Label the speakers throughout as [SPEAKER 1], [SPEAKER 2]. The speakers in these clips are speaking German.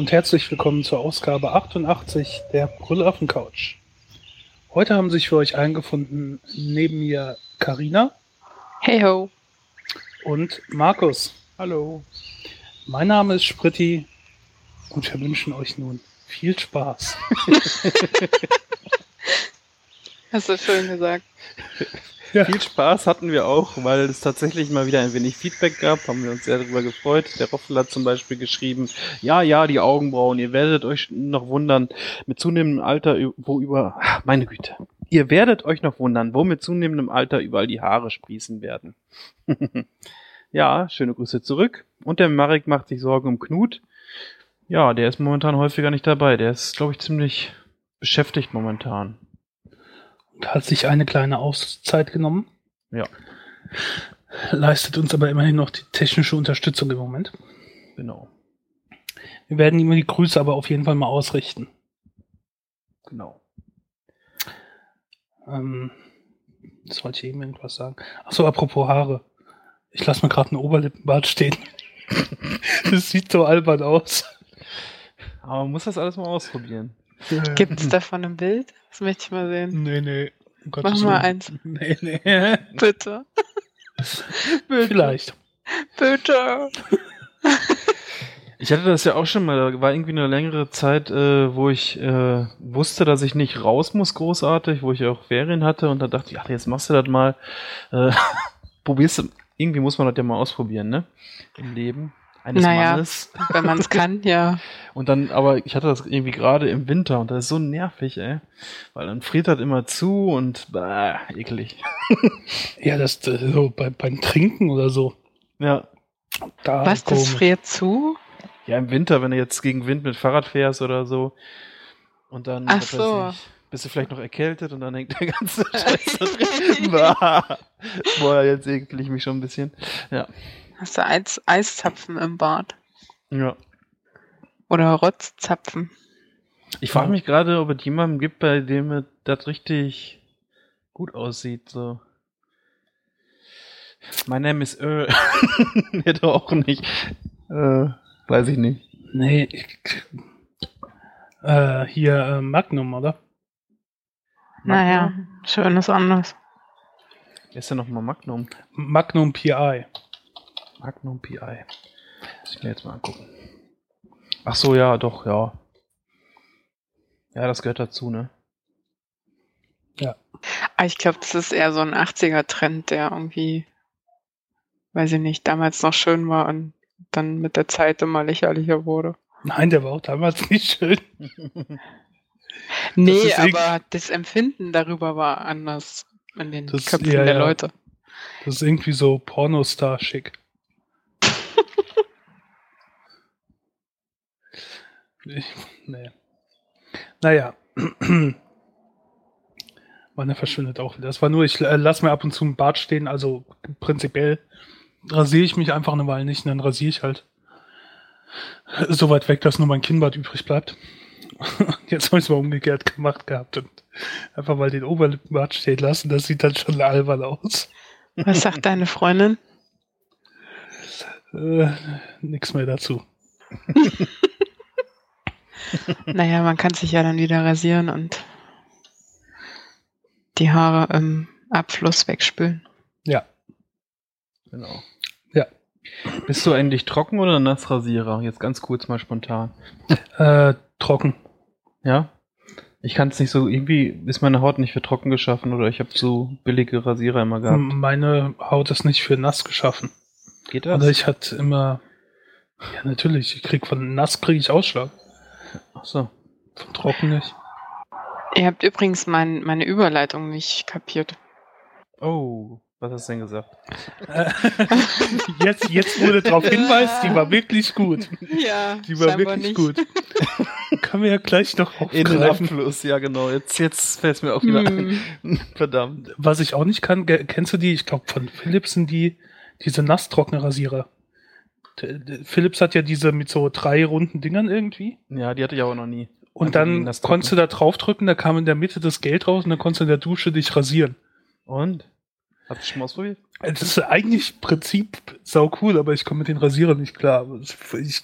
[SPEAKER 1] Und herzlich willkommen zur Ausgabe 88 der Brüllaffen Couch. Heute haben sich für euch eingefunden neben mir Karina
[SPEAKER 2] Hey ho.
[SPEAKER 1] und Markus.
[SPEAKER 3] Hallo.
[SPEAKER 1] Mein Name ist Spritti und wir wünschen euch nun viel Spaß.
[SPEAKER 2] Hast du schön gesagt.
[SPEAKER 1] Ja.
[SPEAKER 3] Viel Spaß hatten wir auch, weil es tatsächlich mal wieder ein wenig Feedback gab, haben wir uns sehr darüber gefreut. Der Roffel hat zum Beispiel geschrieben, ja, ja, die Augenbrauen, ihr werdet euch noch wundern, mit zunehmendem Alter, wo über, meine Güte, ihr werdet euch noch wundern, wo mit zunehmendem Alter überall die Haare sprießen werden. ja, schöne Grüße zurück. Und der Marek macht sich Sorgen um Knut. Ja, der ist momentan häufiger nicht dabei. Der ist, glaube ich, ziemlich beschäftigt momentan.
[SPEAKER 1] Hat sich eine kleine Auszeit genommen.
[SPEAKER 3] Ja.
[SPEAKER 1] Leistet uns aber immerhin noch die technische Unterstützung im Moment.
[SPEAKER 3] Genau.
[SPEAKER 1] Wir werden ihm die Grüße aber auf jeden Fall mal ausrichten.
[SPEAKER 3] Genau.
[SPEAKER 1] Ähm, das wollte ich eben irgendwas sagen. Achso, apropos Haare. Ich lasse mir gerade einen Oberlippenbart stehen. das sieht so albern aus.
[SPEAKER 3] Aber man muss das alles mal ausprobieren.
[SPEAKER 2] Gibt es davon ein Bild? Das möchte ich mal sehen.
[SPEAKER 1] Nee, nee. Um
[SPEAKER 2] Mach
[SPEAKER 1] Gottes
[SPEAKER 2] mal
[SPEAKER 1] Willen.
[SPEAKER 2] eins.
[SPEAKER 1] Nee, nee.
[SPEAKER 2] Bitte.
[SPEAKER 1] Vielleicht.
[SPEAKER 2] Bitte.
[SPEAKER 3] Ich hatte das ja auch schon mal, da war irgendwie eine längere Zeit, äh, wo ich äh, wusste, dass ich nicht raus muss großartig, wo ich auch Ferien hatte und da dachte ich, ach, jetzt machst du das mal, äh, probierst du, irgendwie muss man das ja mal ausprobieren, ne? Im Leben eines
[SPEAKER 2] Naja.
[SPEAKER 3] Mannes.
[SPEAKER 2] Wenn man es kann, ja.
[SPEAKER 3] Und dann, aber ich hatte das irgendwie gerade im Winter und das ist so nervig, ey. Weil dann friert das immer zu und bah, eklig.
[SPEAKER 1] Ja, das so bei, beim Trinken oder so.
[SPEAKER 3] Ja.
[SPEAKER 1] Da
[SPEAKER 2] Was, das
[SPEAKER 1] komisch.
[SPEAKER 2] friert zu?
[SPEAKER 3] Ja, im Winter, wenn du jetzt gegen Wind mit Fahrrad fährst oder so. Und dann
[SPEAKER 2] Ach so.
[SPEAKER 3] ich, bist du vielleicht noch erkältet und dann hängt der ganze Scheiß da drin. Bah. Boah, jetzt ekel ich mich schon ein bisschen. Ja.
[SPEAKER 2] Hast du Eis Eiszapfen im Bad?
[SPEAKER 3] ja.
[SPEAKER 2] Oder Rotzzapfen?
[SPEAKER 3] Ich frage mich gerade, ob es jemanden gibt, bei dem das richtig gut aussieht. So. Mein Name ist Ö. nee, doch auch nicht. Äh, weiß ich nicht.
[SPEAKER 1] Nee, ich, äh, hier äh, Magnum, oder?
[SPEAKER 2] Naja, schönes anders.
[SPEAKER 3] Wer ist denn nochmal Magnum?
[SPEAKER 1] Magnum PI.
[SPEAKER 3] Magnum PI. Muss ich mir jetzt mal angucken. Ach so, ja, doch, ja. Ja, das gehört dazu, ne?
[SPEAKER 2] Aber Ah, ich glaube, das ist eher so ein 80er-Trend, der irgendwie, weiß ich nicht, damals noch schön war und dann mit der Zeit immer lächerlicher wurde.
[SPEAKER 1] Nein, der war auch damals nicht schön.
[SPEAKER 2] Nee, aber das Empfinden darüber war anders in den
[SPEAKER 1] Das-
[SPEAKER 2] Köpfen
[SPEAKER 1] ja,
[SPEAKER 2] der
[SPEAKER 1] ja.
[SPEAKER 2] Leute.
[SPEAKER 1] Das ist irgendwie so Pornostar-schick. Ich, nee. Naja. Meine verschwindet auch wieder. Das war nur, ich äh, lasse mir ab und zu ein Bart stehen, also prinzipiell rasiere ich mich einfach eine Weile nicht und dann rasiere ich halt so weit weg, dass nur mein Kinnbart übrig bleibt. Jetzt habe ich es mal umgekehrt gemacht gehabt und einfach mal den Oberlippenbart stehen lassen. Das sieht dann schon albern aus.
[SPEAKER 2] Was sagt deine Freundin?
[SPEAKER 1] Äh, nix mehr dazu.
[SPEAKER 2] Naja, man kann sich ja dann wieder rasieren und die Haare im Abfluss wegspülen.
[SPEAKER 1] Ja.
[SPEAKER 3] Genau.
[SPEAKER 1] Ja.
[SPEAKER 3] Bist du eigentlich trocken oder Nassrasierer? Jetzt ganz kurz mal spontan.
[SPEAKER 1] Äh, trocken.
[SPEAKER 3] Ja? Ich kann es nicht so, irgendwie ist meine Haut nicht für trocken geschaffen oder ich habe so billige Rasierer immer gehabt.
[SPEAKER 1] Meine Haut ist nicht für nass geschaffen.
[SPEAKER 3] Geht das?
[SPEAKER 1] Also ich hatte immer. Ja, natürlich. Ich krieg von nass kriege ich Ausschlag.
[SPEAKER 3] Ach so.
[SPEAKER 1] Von trocken nicht.
[SPEAKER 2] Ihr habt übrigens mein, meine Überleitung nicht kapiert.
[SPEAKER 3] Oh, was hast du denn gesagt?
[SPEAKER 1] Äh, jetzt, jetzt wurde darauf hinweist, die war wirklich gut.
[SPEAKER 2] Ja,
[SPEAKER 1] Die war wirklich gut. Können wir ja gleich noch
[SPEAKER 3] In den
[SPEAKER 1] aufgreifen.
[SPEAKER 3] Abfluss, ja genau. Jetzt, jetzt fällt es mir auch wieder
[SPEAKER 2] Hm.
[SPEAKER 3] ein. Verdammt.
[SPEAKER 1] Was ich auch nicht kann, kennst du die? Ich glaube, von Philips sind die diese nasstrockner-Rasierer. Philips hat ja diese mit so drei runden Dingern irgendwie.
[SPEAKER 3] Ja, die hatte ich aber noch nie.
[SPEAKER 1] Und dann konntest du da draufdrücken, da kam in der Mitte das Geld raus und dann konntest du in der Dusche dich rasieren.
[SPEAKER 3] Und? Hast du schon mal ausprobiert?
[SPEAKER 1] Das ist eigentlich im Prinzip sau cool, aber ich komme mit den Rasierern nicht klar. Ich,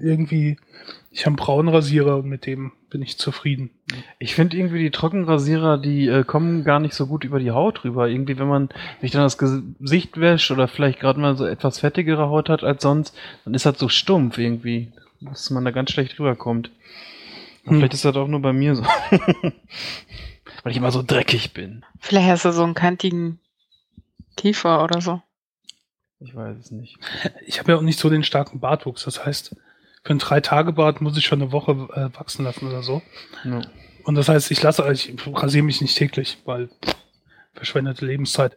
[SPEAKER 1] irgendwie, ich habe einen braunen Rasierer und mit dem bin ich zufrieden.
[SPEAKER 3] Ich finde irgendwie die Trockenrasierer, die äh, kommen gar nicht so gut über die Haut rüber. Irgendwie, wenn man sich dann das Gesicht wäscht oder vielleicht gerade mal so etwas fettigere Haut hat als sonst, dann ist das so stumpf irgendwie, dass man da ganz schlecht rüberkommt. Hm. Vielleicht ist das auch nur bei mir so. Weil ich immer so dreckig bin.
[SPEAKER 2] Vielleicht hast du so einen kantigen Kiefer oder so.
[SPEAKER 3] Ich weiß es nicht.
[SPEAKER 1] Ich habe ja auch nicht so den starken Bartwuchs. Das heißt, für ein Drei-Tage-Bart muss ich schon eine Woche äh, wachsen lassen oder so. Ja. Und das heißt, ich lasse, ich rasiere mich nicht täglich, weil pff, verschwendete Lebenszeit.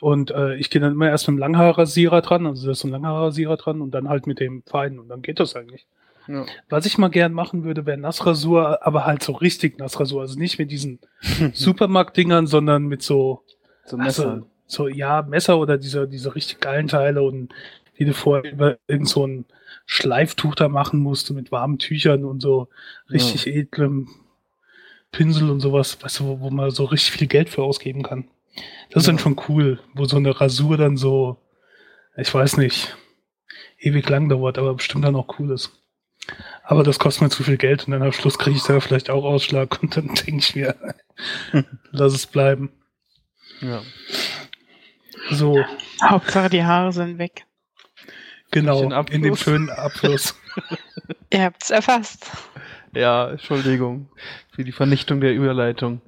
[SPEAKER 1] Und äh, ich gehe dann immer erst mit dem Langhaarrasierer dran, also da ist so ein Langhaarrasierer dran und dann halt mit dem Feinen und dann geht das eigentlich. Ja. Was ich mal gern machen würde, wäre Nassrasur, aber halt so richtig Nassrasur. Also nicht mit diesen Supermarkt-Dingern, sondern mit so,
[SPEAKER 3] so Messern.
[SPEAKER 1] So, ja, Messer oder diese, diese richtig geilen Teile und die du vorher über irgend so ein Schleiftuch da machen musst mit warmen Tüchern und so richtig ja. edlem Pinsel und sowas, weißt du, wo, wo, man so richtig viel Geld für ausgeben kann. Das ist ja. dann schon cool, wo so eine Rasur dann so, ich weiß nicht, ewig lang dauert, aber bestimmt dann auch cool ist. Aber das kostet mir zu viel Geld und dann am Schluss kriege ich da vielleicht auch Ausschlag und dann denke ich mir, lass es bleiben.
[SPEAKER 3] Ja.
[SPEAKER 2] So. Hauptsache die Haare sind weg.
[SPEAKER 1] Genau, in dem schönen Abfluss.
[SPEAKER 2] Ihr habt's erfasst.
[SPEAKER 3] Ja, Entschuldigung für die Vernichtung der Überleitung.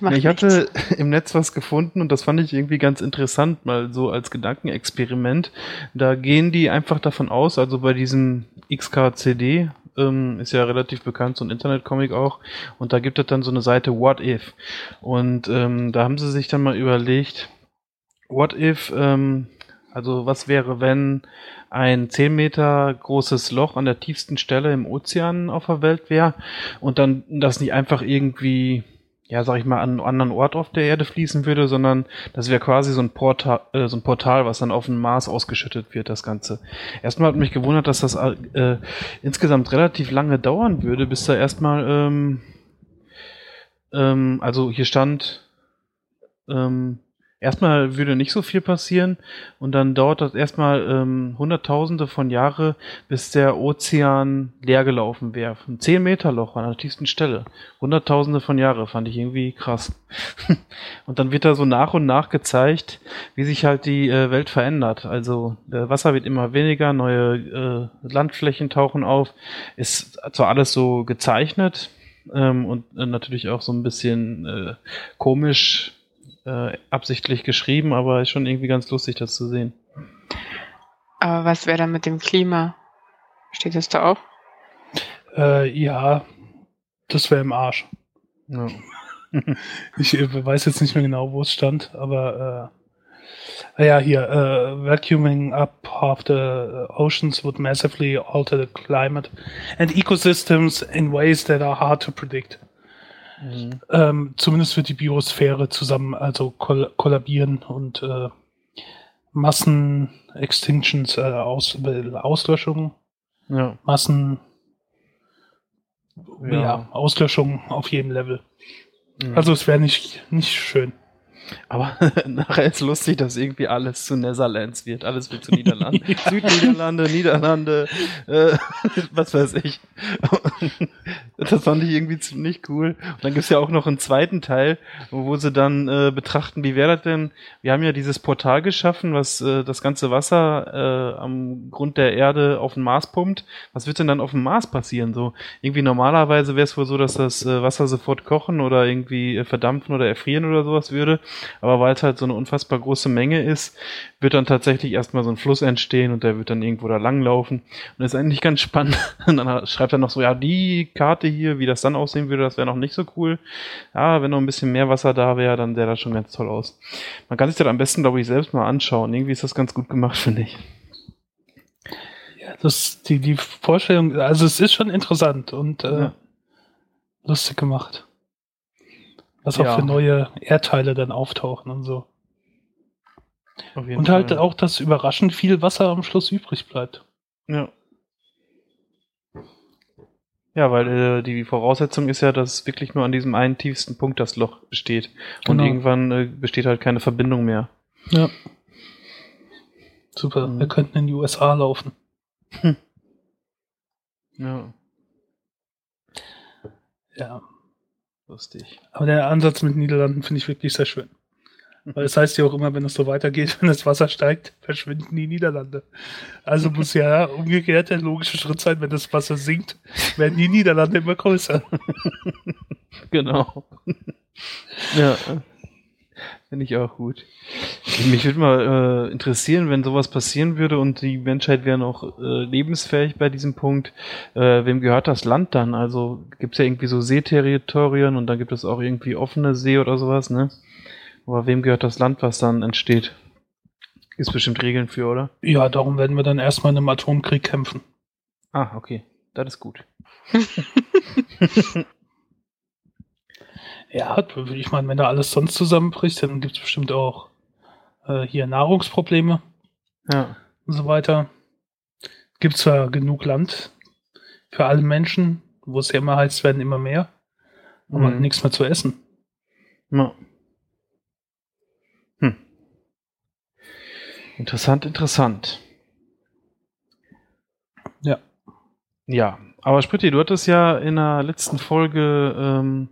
[SPEAKER 3] Macht ich hatte nichts. im Netz was gefunden und das fand ich irgendwie ganz interessant, mal so als Gedankenexperiment. Da gehen die einfach davon aus, also bei diesem XKCD, ähm, ist ja relativ bekannt, so ein Internetcomic auch, und da gibt es dann so eine Seite What If. Und ähm, da haben sie sich dann mal überlegt, What If, ähm, also was wäre, wenn ein 10 Meter großes Loch an der tiefsten Stelle im Ozean auf der Welt wäre und dann das nicht einfach irgendwie, ja, sag ich mal, an einen anderen Ort auf der Erde fließen würde, sondern das wäre quasi so ein, Portal, äh, so ein Portal, was dann auf den Mars ausgeschüttet wird, das Ganze. Erstmal hat mich gewundert, dass das äh, insgesamt relativ lange dauern würde, bis da erstmal, ähm, ähm, also hier stand, ähm, erstmal würde nicht so viel passieren und dann dauert das erstmal ähm, Hunderttausende von Jahre, bis der Ozean leer gelaufen wäre. Ein 10 Meter Loch an der tiefsten Stelle. Hunderttausende von Jahre fand ich irgendwie krass. und dann wird da so nach und nach gezeigt, wie sich halt die äh, Welt verändert. Also der Wasser wird immer weniger, neue äh, Landflächen tauchen auf. Ist zwar alles so gezeichnet, ähm, und äh, natürlich auch so ein bisschen äh, komisch äh, absichtlich geschrieben, aber ist schon irgendwie ganz lustig, das zu sehen.
[SPEAKER 2] Aber was wäre dann mit dem Klima? Steht das da auch?
[SPEAKER 1] Äh, ja, das wäre im Arsch. Ja. ich äh, weiß jetzt nicht mehr genau, wo es stand, aber äh, ja, hier, uh, vacuuming up half the oceans would massively alter the climate and ecosystems in ways that are hard to predict. Mhm. Ähm, zumindest wird die Biosphäre zusammen, also koll kollabieren und äh, Massen-Extinctions, äh, Aus Auslöschung, ja. Massen, ja. ja. Auslöschung auf jedem Level. Mhm. Also es wäre nicht, nicht schön.
[SPEAKER 3] Aber nachher ist lustig, dass irgendwie alles zu Netherlands wird. Alles wird zu Niederlanden. ja. Südniederlande, Niederlande, äh, was weiß ich. das fand ich irgendwie ziemlich cool. Und dann gibt's ja auch noch einen zweiten Teil, wo sie dann äh, betrachten, wie wäre das denn? Wir haben ja dieses Portal geschaffen, was äh, das ganze Wasser äh, am Grund der Erde auf den Mars pumpt. Was wird denn dann auf dem Mars passieren? So irgendwie normalerweise wäre es wohl so, dass das äh, Wasser sofort kochen oder irgendwie äh, verdampfen oder erfrieren oder sowas würde. Aber weil es halt so eine unfassbar große Menge ist, wird dann tatsächlich erstmal so ein Fluss entstehen und der wird dann irgendwo da langlaufen. Und das ist eigentlich ganz spannend. Und dann schreibt er noch so, ja, die Karte hier, wie das dann aussehen würde, das wäre noch nicht so cool. Ja, wenn noch ein bisschen mehr Wasser da wäre, dann sähe das schon ganz toll aus. Man kann sich das am besten, glaube ich, selbst mal anschauen. Irgendwie ist das ganz gut gemacht, finde ich.
[SPEAKER 1] Ja, das, die, die Vorstellung, also es ist schon interessant und äh, ja. lustig gemacht. Was ja. auch für neue Erdteile dann auftauchen und so. Und halt Fall. auch, dass überraschend viel Wasser am Schluss übrig bleibt.
[SPEAKER 3] Ja. Ja, weil äh, die Voraussetzung ist ja, dass wirklich nur an diesem einen tiefsten Punkt das Loch besteht. Genau. Und irgendwann äh, besteht halt keine Verbindung mehr.
[SPEAKER 1] Ja. Super, mhm. wir könnten in die USA laufen. Hm.
[SPEAKER 3] Ja.
[SPEAKER 1] Ja.
[SPEAKER 3] Lustig.
[SPEAKER 1] Aber der Ansatz mit Niederlanden finde ich wirklich sehr schön. Weil es heißt ja auch immer, wenn es so weitergeht, wenn das Wasser steigt, verschwinden die Niederlande. Also muss ja umgekehrt der logische Schritt sein, wenn das Wasser sinkt, werden die Niederlande immer größer.
[SPEAKER 3] Genau. ja. Finde ich auch gut. Mich würde mal äh, interessieren, wenn sowas passieren würde und die Menschheit wäre noch äh, lebensfähig bei diesem Punkt, äh, wem gehört das Land dann? Also gibt es ja irgendwie so Seeterritorien und dann gibt es auch irgendwie offene See oder sowas, ne? Aber wem gehört das Land, was dann entsteht? Ist bestimmt Regeln für, oder?
[SPEAKER 1] Ja, darum werden wir dann erstmal in einem Atomkrieg kämpfen.
[SPEAKER 3] Ah, okay. Das ist gut.
[SPEAKER 1] Ja, ich meine, wenn da alles sonst zusammenbricht, dann gibt es bestimmt auch äh, hier Nahrungsprobleme
[SPEAKER 3] Ja.
[SPEAKER 1] und so weiter. Gibt zwar genug Land für alle Menschen, wo es ja immer heißt, werden immer mehr, aber
[SPEAKER 3] Mhm.
[SPEAKER 1] nichts mehr zu essen.
[SPEAKER 3] ja. Hm. Interessant, interessant.
[SPEAKER 1] Ja.
[SPEAKER 3] Ja, aber Spritti, du hattest ja in der letzten Folge ähm,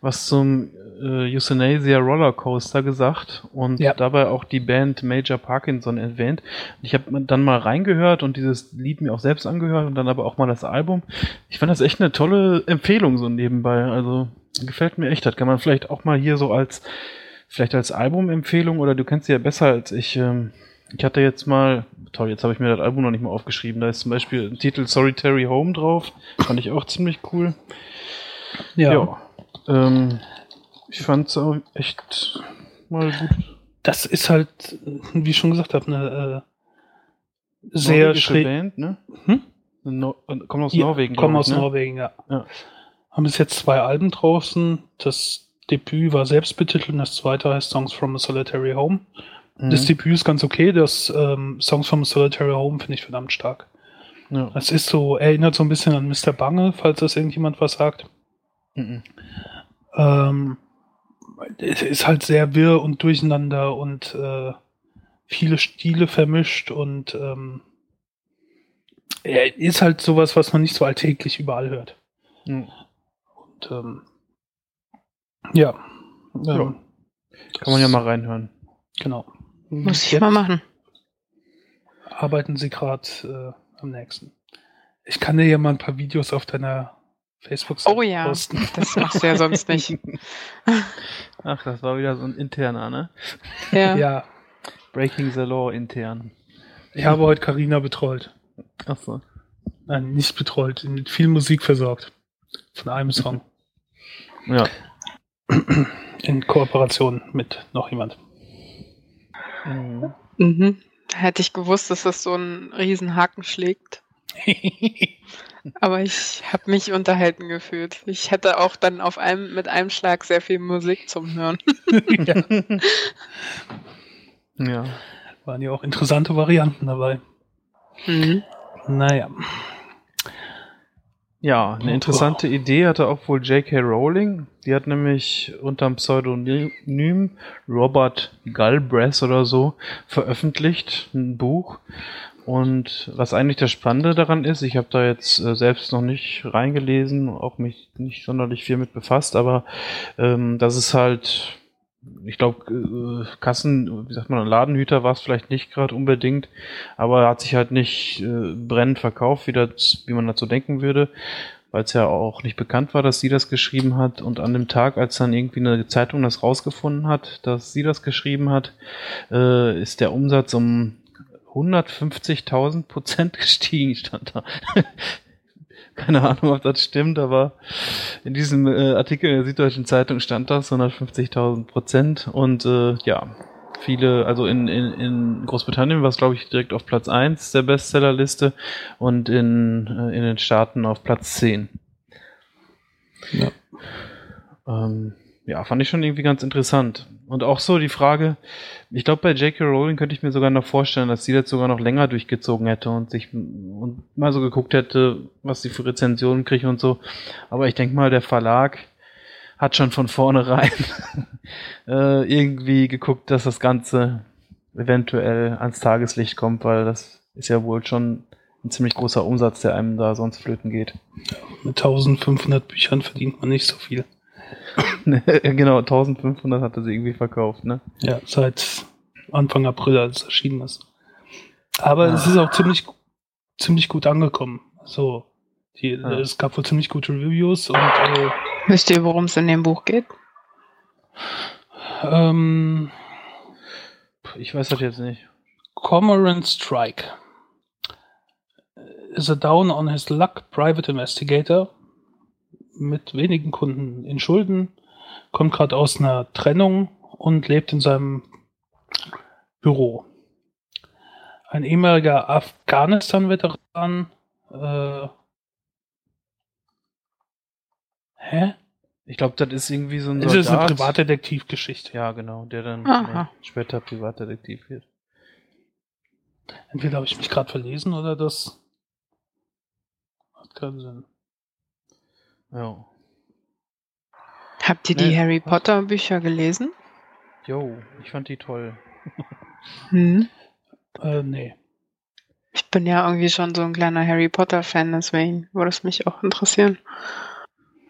[SPEAKER 3] was zum äh, Euthanasia Rollercoaster gesagt und
[SPEAKER 1] Ja.
[SPEAKER 3] dabei auch die Band Major Parkinson erwähnt. Ich habe dann mal reingehört und dieses Lied mir auch selbst angehört und dann aber auch mal das Album. Ich fand das echt eine tolle Empfehlung so nebenbei. Also gefällt mir echt. Das kann man vielleicht auch mal hier so als vielleicht als Albumempfehlung oder du kennst sie ja besser als ich. Ähm, ich hatte jetzt mal, toll, jetzt habe ich mir das Album noch nicht mal aufgeschrieben. Da ist zum Beispiel ein Titel Solitary Home drauf. Fand ich auch ziemlich cool. Ja. Ähm, ich fand es echt mal gut.
[SPEAKER 1] Das ist halt, wie ich schon gesagt habe, eine äh, sehr
[SPEAKER 3] Norwegische
[SPEAKER 1] schräg.
[SPEAKER 3] Band, ne?
[SPEAKER 1] Hm?
[SPEAKER 3] No kommen aus
[SPEAKER 1] Ja,
[SPEAKER 3] Norwegen.
[SPEAKER 1] Kommen aus
[SPEAKER 3] ne?
[SPEAKER 1] Norwegen, ja.
[SPEAKER 3] Ja.
[SPEAKER 1] Haben bis jetzt zwei Alben draußen. Das Debüt war selbst betitelt und das zweite heißt Songs from a Solitary Home.
[SPEAKER 3] Mhm.
[SPEAKER 1] Das Debüt ist ganz okay. Das ähm, Songs from Solitary Home finde ich verdammt stark.
[SPEAKER 3] ja.
[SPEAKER 1] Das ist so, erinnert so ein bisschen an Mr. Bange, falls das irgendjemand was sagt.
[SPEAKER 3] Mhm.
[SPEAKER 1] Ähm, es ist halt sehr wirr und durcheinander und äh, viele Stile vermischt und ähm, er ist halt sowas, was man nicht so alltäglich überall hört.
[SPEAKER 3] Mhm.
[SPEAKER 1] Und ähm, ja,
[SPEAKER 3] Ja.
[SPEAKER 1] ähm,
[SPEAKER 3] Kann man ja mal reinhören.
[SPEAKER 1] Genau.
[SPEAKER 2] Muss ich
[SPEAKER 1] Jetzt
[SPEAKER 2] mal machen.
[SPEAKER 1] Arbeiten sie gerade äh, am nächsten. Ich kann dir ja mal ein paar Videos auf deiner Facebook-Seite
[SPEAKER 2] Oh ja,
[SPEAKER 1] posten.
[SPEAKER 2] das machst du ja sonst nicht.
[SPEAKER 3] Ach, das war wieder so ein interner, ne?
[SPEAKER 2] Ja.
[SPEAKER 1] Ja,
[SPEAKER 3] Breaking the Law intern.
[SPEAKER 1] ich habe heute Karina betreut.
[SPEAKER 3] Ach so.
[SPEAKER 1] Nein, nicht betreut, mit viel Musik versorgt. Von einem Song.
[SPEAKER 3] Ja.
[SPEAKER 1] In Kooperation mit noch jemand.
[SPEAKER 3] Mhm.
[SPEAKER 2] Mhm. Hätte ich gewusst, dass das so einen riesen Haken schlägt. Aber ich habe mich unterhalten gefühlt. Ich hätte auch dann auf einem, mit einem Schlag sehr viel Musik zum Hören.
[SPEAKER 1] ja,
[SPEAKER 3] Ja.
[SPEAKER 1] waren ja auch interessante Varianten dabei.
[SPEAKER 2] Mhm.
[SPEAKER 1] Naja.
[SPEAKER 3] Ja, eine interessante Idee hatte auch wohl J.K. Rowling. Die hat nämlich unter dem Pseudonym Robert Galbraith oder so veröffentlicht, ein Buch. Und was eigentlich das Spannende daran ist, ich habe da jetzt äh, selbst noch nicht reingelesen, auch mich nicht sonderlich viel mit befasst, aber ähm, das ist halt, ich glaube, äh, Kassen, wie sagt man, Ladenhüter war es vielleicht nicht gerade unbedingt, aber er hat sich halt nicht äh, brennend verkauft, wie, das, wie man dazu denken würde, weil es ja auch nicht bekannt war, dass sie das geschrieben hat. Und an dem Tag, als dann irgendwie eine Zeitung das rausgefunden hat, dass sie das geschrieben hat, äh, ist der Umsatz um 150.000 Prozent gestiegen, stand da. Keine Ahnung, ob das stimmt, aber in diesem äh, Artikel in der Süddeutschen Zeitung stand das, 150.000 Prozent. Und äh, ja, viele, also in, in, in Großbritannien war es, glaube ich, direkt auf Platz 1 der Bestsellerliste und in, äh, in den Staaten auf Platz 10.
[SPEAKER 1] Ja.
[SPEAKER 3] Ähm, ja, fand ich schon irgendwie ganz interessant. Und auch so die Frage, ich glaube, bei J.K. Rowling könnte ich mir sogar noch vorstellen, dass sie das sogar noch länger durchgezogen hätte und sich und mal so geguckt hätte, was sie für Rezensionen kriegt und so. Aber ich denke mal, der Verlag hat schon von vornherein äh, irgendwie geguckt, dass das Ganze eventuell ans Tageslicht kommt, weil das ist ja wohl schon ein ziemlich großer Umsatz, der einem da sonst flöten geht.
[SPEAKER 1] Mit 1500 Büchern verdient man nicht so viel.
[SPEAKER 3] genau, 1500 hat er sie irgendwie verkauft, ne?
[SPEAKER 1] Ja, seit Anfang April, als es erschienen ist. Aber ah. es ist auch ziemlich, ziemlich gut angekommen. So, die, ah. es gab wohl ziemlich gute Reviews und. Äh,
[SPEAKER 2] Wisst ihr, worum es in dem Buch geht?
[SPEAKER 3] Ähm, ich weiß das jetzt nicht.
[SPEAKER 1] Cormoran Strike is a down on his luck private investigator mit wenigen Kunden in Schulden, kommt gerade aus einer Trennung und lebt in seinem Büro. Ein ehemaliger Afghanistan-Veteran. Äh, hä?
[SPEAKER 3] Ich glaube, das ist irgendwie so ein
[SPEAKER 1] Soldat. Das ist eine Privatdetektivgeschichte.
[SPEAKER 3] Ja, genau, der dann später Privatdetektiv wird.
[SPEAKER 1] Entweder habe ich mich gerade verlesen oder das hat keinen Sinn.
[SPEAKER 3] Ja.
[SPEAKER 2] Habt ihr die Harry Potter Bücher gelesen?
[SPEAKER 3] Jo, ich fand die toll.
[SPEAKER 1] hm? Äh, nee.
[SPEAKER 2] Ich bin ja irgendwie schon so ein kleiner Harry Potter Fan, deswegen würde es mich auch interessieren.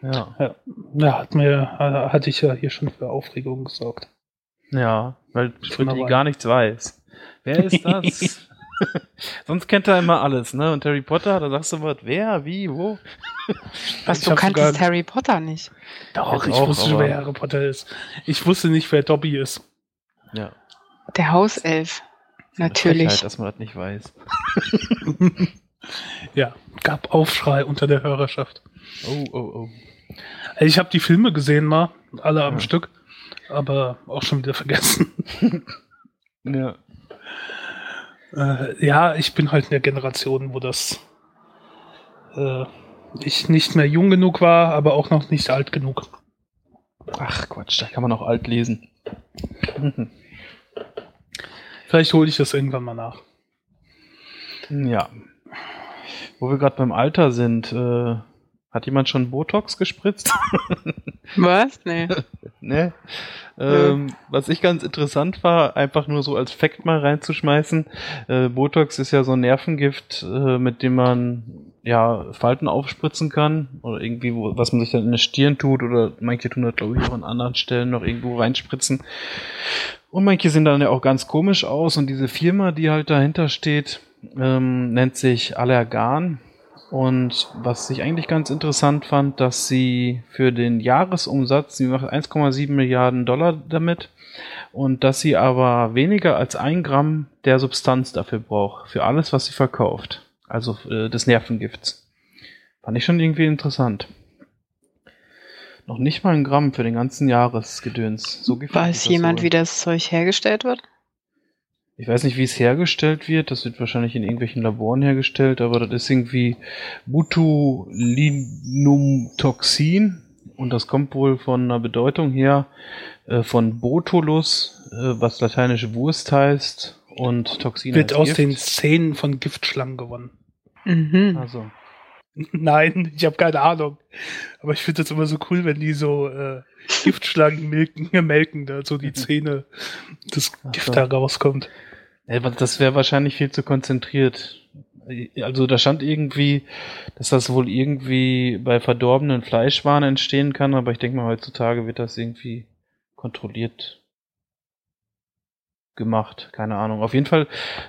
[SPEAKER 1] Ja. ja. Ja, hat mir, hatte ich ja hier schon für Aufregung gesorgt.
[SPEAKER 3] Ja, weil Fritzi gar nichts weiß. Wer ist das? Sonst kennt er immer alles, ne? Und Harry Potter, da sagst du was, wer, wie, wo?
[SPEAKER 2] Was, du kanntest Harry Potter nicht?
[SPEAKER 1] Doch, ich, ich wusste schon, wer Harry Potter ist. Ich wusste nicht, wer Dobby ist.
[SPEAKER 3] Ja.
[SPEAKER 2] Der Hauself. Natürlich. Frechheit,
[SPEAKER 3] dass man das nicht weiß.
[SPEAKER 1] ja, gab Aufschrei unter der Hörerschaft.
[SPEAKER 3] Oh, oh, oh.
[SPEAKER 1] Ich habe die Filme gesehen mal, alle am ja. Stück, aber auch schon wieder vergessen.
[SPEAKER 3] ja.
[SPEAKER 1] Äh, ja, ich bin halt in der Generation, wo das äh, ich nicht mehr jung genug war, aber auch noch nicht alt genug.
[SPEAKER 3] Ach Quatsch, da kann man auch alt lesen.
[SPEAKER 1] Vielleicht hole ich das irgendwann mal nach.
[SPEAKER 3] Ja. Wo wir gerade beim Alter sind, äh, hat jemand schon Botox gespritzt?
[SPEAKER 2] Was? Nee.
[SPEAKER 3] ne? Ähm, ja. Was ich ganz interessant war, einfach nur so als Fact mal reinzuschmeißen. Äh, Botox ist ja so ein Nervengift, äh, mit dem man ja Falten aufspritzen kann oder irgendwie, wo, was man sich dann in der Stirn tut oder manche tun das glaube ich auch an anderen Stellen noch irgendwo reinspritzen. Und manche sehen dann ja auch ganz komisch aus und diese Firma, die halt dahinter steht, ähm, nennt sich Allergan und was ich eigentlich ganz interessant fand, dass sie für den Jahresumsatz, sie macht 1,7 Milliarden Dollar damit, und dass sie aber weniger als ein Gramm der Substanz dafür braucht, für alles, was sie verkauft. Also äh, des Nervengifts. Fand ich schon irgendwie interessant. Noch nicht mal ein Gramm für den ganzen Jahresgedöns.
[SPEAKER 2] So Weiß jemand, wie das Zeug hergestellt wird?
[SPEAKER 3] Ich weiß nicht, wie es hergestellt wird. Das wird wahrscheinlich in irgendwelchen Laboren hergestellt, aber das ist irgendwie Botulinumtoxin und das kommt wohl von einer Bedeutung her äh, von Botulus, äh, was lateinisch Wurst heißt und Toxin
[SPEAKER 1] wird aus Gift. den Zähnen von Giftschlangen gewonnen.
[SPEAKER 2] Mhm.
[SPEAKER 3] Also.
[SPEAKER 1] Nein, ich habe keine Ahnung. Aber ich finde das immer so cool, wenn die so äh, Giftschlangen melken, melken, da so die Zähne, das Gift da rauskommt.
[SPEAKER 3] Das wäre wahrscheinlich viel zu konzentriert. Also da stand irgendwie, dass das wohl irgendwie bei verdorbenen Fleischwaren entstehen kann, aber ich denke mal, heutzutage wird das irgendwie kontrolliert gemacht. Keine Ahnung. Auf jeden Fall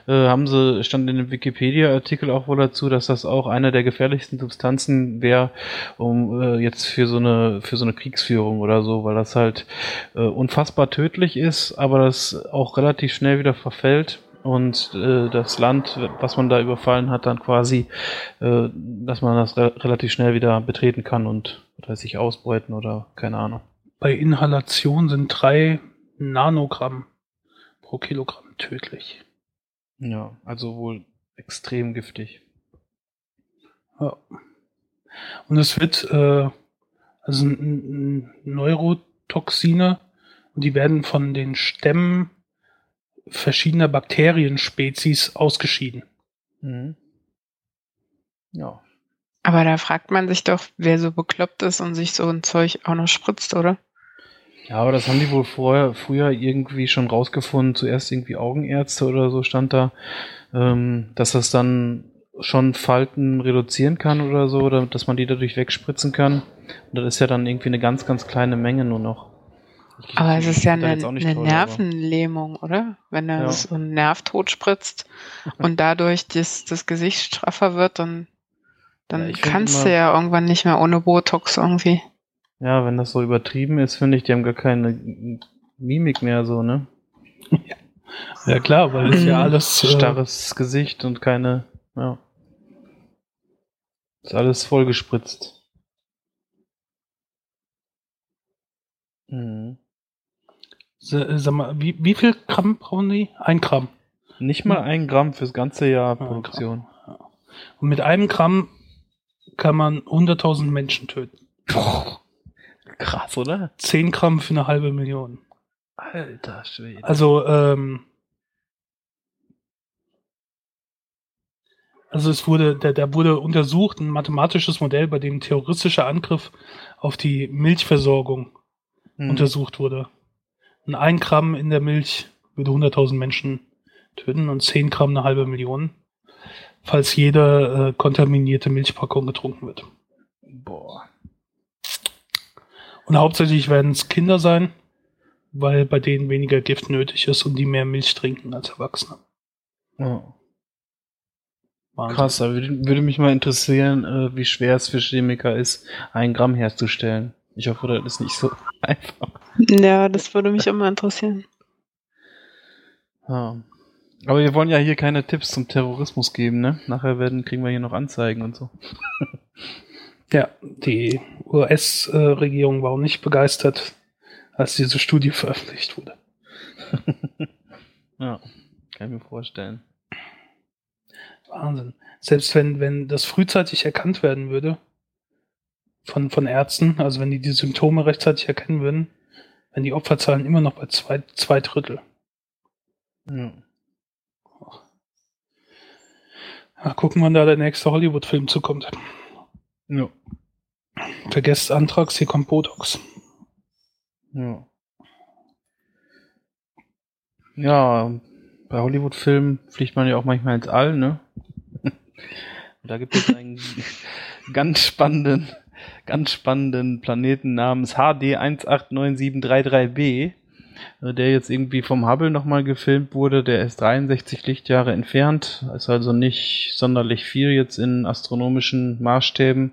[SPEAKER 3] äh, haben sie, stand in dem Wikipedia-Artikel auch wohl dazu, dass das auch eine der gefährlichsten Substanzen wäre, um äh, jetzt für so eine, für so eine Kriegsführung oder so, weil das halt äh, unfassbar tödlich ist, aber das auch relativ schnell wieder verfällt und äh, das Land, was man da überfallen hat, dann quasi, äh, dass man das re relativ schnell wieder betreten kann und sich ausbeuten oder keine Ahnung.
[SPEAKER 1] Bei Inhalation sind drei Nanogramm pro Kilogramm tödlich.
[SPEAKER 3] Ja, also wohl extrem giftig.
[SPEAKER 1] Ja. Und es wird, äh, also Neurotoxine, und die werden von den Stämmen verschiedener Bakterienspezies ausgeschieden. Mhm.
[SPEAKER 3] Ja.
[SPEAKER 2] Aber da fragt man sich doch, wer so bekloppt ist und sich so ein Zeug auch noch spritzt, oder?
[SPEAKER 3] Ja, aber das haben die wohl vorher, früher irgendwie schon rausgefunden. Zuerst irgendwie Augenärzte oder so stand da, ähm, dass das dann schon Falten reduzieren kann oder so, oder dass man die dadurch wegspritzen kann. Und das ist ja dann irgendwie eine ganz, ganz kleine Menge nur noch.
[SPEAKER 2] Ich, aber es ist ja eine, eine toll, Nervenlähmung, oder? Wenn er ja. so einen Nerv totspritzt und dadurch das, das Gesicht straffer wird, dann, dann ja, kannst du ja irgendwann nicht mehr ohne Botox irgendwie.
[SPEAKER 3] Ja, wenn das so übertrieben ist, finde ich, die haben gar keine Mimik mehr so, ne?
[SPEAKER 1] ja klar, weil das ja mhm. alles...
[SPEAKER 3] Äh, Starres Gesicht und keine... Ja. Ist alles vollgespritzt.
[SPEAKER 1] Mhm. Sag mal, wie, wie viel Gramm brauchen die? Ein Gramm.
[SPEAKER 3] Nicht mal ein Gramm fürs ganze Jahr Produktion.
[SPEAKER 1] Und mit einem Gramm kann man 100.000 Menschen töten.
[SPEAKER 3] Krass, oder?
[SPEAKER 1] 10 Gramm für eine halbe Million.
[SPEAKER 3] Alter Schwede.
[SPEAKER 1] Also, ähm, also es wurde, da, da wurde untersucht, ein mathematisches Modell, bei dem terroristischer Angriff auf die Milchversorgung hm. untersucht wurde. Und ein Gramm in der Milch würde 100.000 Menschen töten und 10 Gramm eine halbe Million, falls jede äh, kontaminierte Milchpackung getrunken wird.
[SPEAKER 3] Boah.
[SPEAKER 1] Und hauptsächlich werden es Kinder sein, weil bei denen weniger Gift nötig ist und die mehr Milch trinken als Erwachsene.
[SPEAKER 3] Oh. Krass, da würde, würde, mich mal interessieren, äh, wie schwer es für Chemiker ist, ein Gramm herzustellen. Ich hoffe, das ist nicht so einfach.
[SPEAKER 2] Ja, das würde mich immer interessieren.
[SPEAKER 3] Ja. Aber wir wollen ja hier keine Tipps zum Terrorismus geben, ne? Nachher werden, kriegen wir hier noch Anzeigen und so.
[SPEAKER 1] Ja, die US-Regierung war auch nicht begeistert, als diese Studie veröffentlicht wurde.
[SPEAKER 3] ja, kann ich mir vorstellen.
[SPEAKER 1] Wahnsinn. Selbst wenn, wenn das frühzeitig erkannt werden würde von, von Ärzten, also wenn die die Symptome rechtzeitig erkennen würden, wenn die Opferzahlen immer noch bei zwei, zwei Drittel. Ja. ja gucken, wann da der nächste Hollywood-Film zukommt. Ja. Vergesst Antrax, hier kommt Botox.
[SPEAKER 3] Ja. Ja, bei Hollywood-Filmen fliegt man ja auch manchmal ins All, ne? da gibt es einen ganz spannenden, ganz spannenden Planeten namens HD 189733b. Äh, der jetzt irgendwie vom Hubble nochmal gefilmt wurde. Der ist 63 Lichtjahre entfernt, ist also nicht sonderlich viel jetzt in astronomischen Maßstäben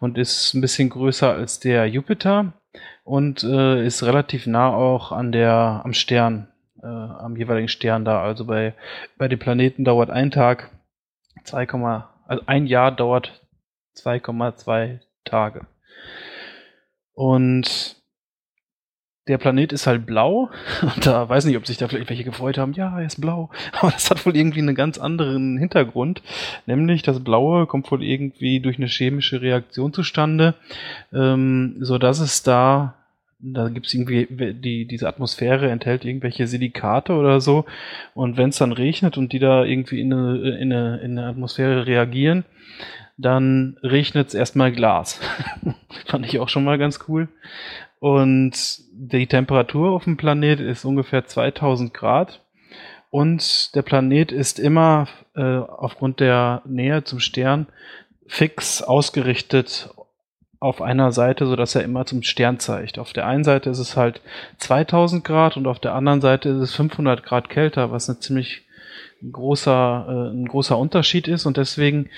[SPEAKER 3] und ist ein bisschen größer als der Jupiter und äh, ist relativ nah auch an der, am Stern, äh, am jeweiligen Stern da. Also bei, bei den Planeten dauert ein Tag 2, also ein Jahr dauert 2,2 Tage. Und der Planet ist halt blau. Und da weiß nicht, ob sich da vielleicht welche gefreut haben, ja, er ist blau. Aber das hat wohl irgendwie einen ganz anderen Hintergrund. Nämlich das Blaue kommt wohl irgendwie durch eine chemische Reaktion zustande, ähm, so es da da gibt es irgendwie, die, diese Atmosphäre enthält irgendwelche Silikate oder so. Und wenn es dann regnet und die da irgendwie in eine, in eine, in eine Atmosphäre reagieren, dann regnet es erstmal Glas. Fand ich auch schon mal ganz cool. Und die Temperatur auf dem Planet ist ungefähr 2000 Grad. Und der Planet ist immer äh, aufgrund der Nähe zum Stern fix ausgerichtet auf einer Seite, so dass er immer zum Stern zeigt. Auf der einen Seite ist es halt 2000 Grad und auf der anderen Seite ist es 500 Grad kälter, was ein ziemlich großer, äh, ein großer Unterschied ist und deswegen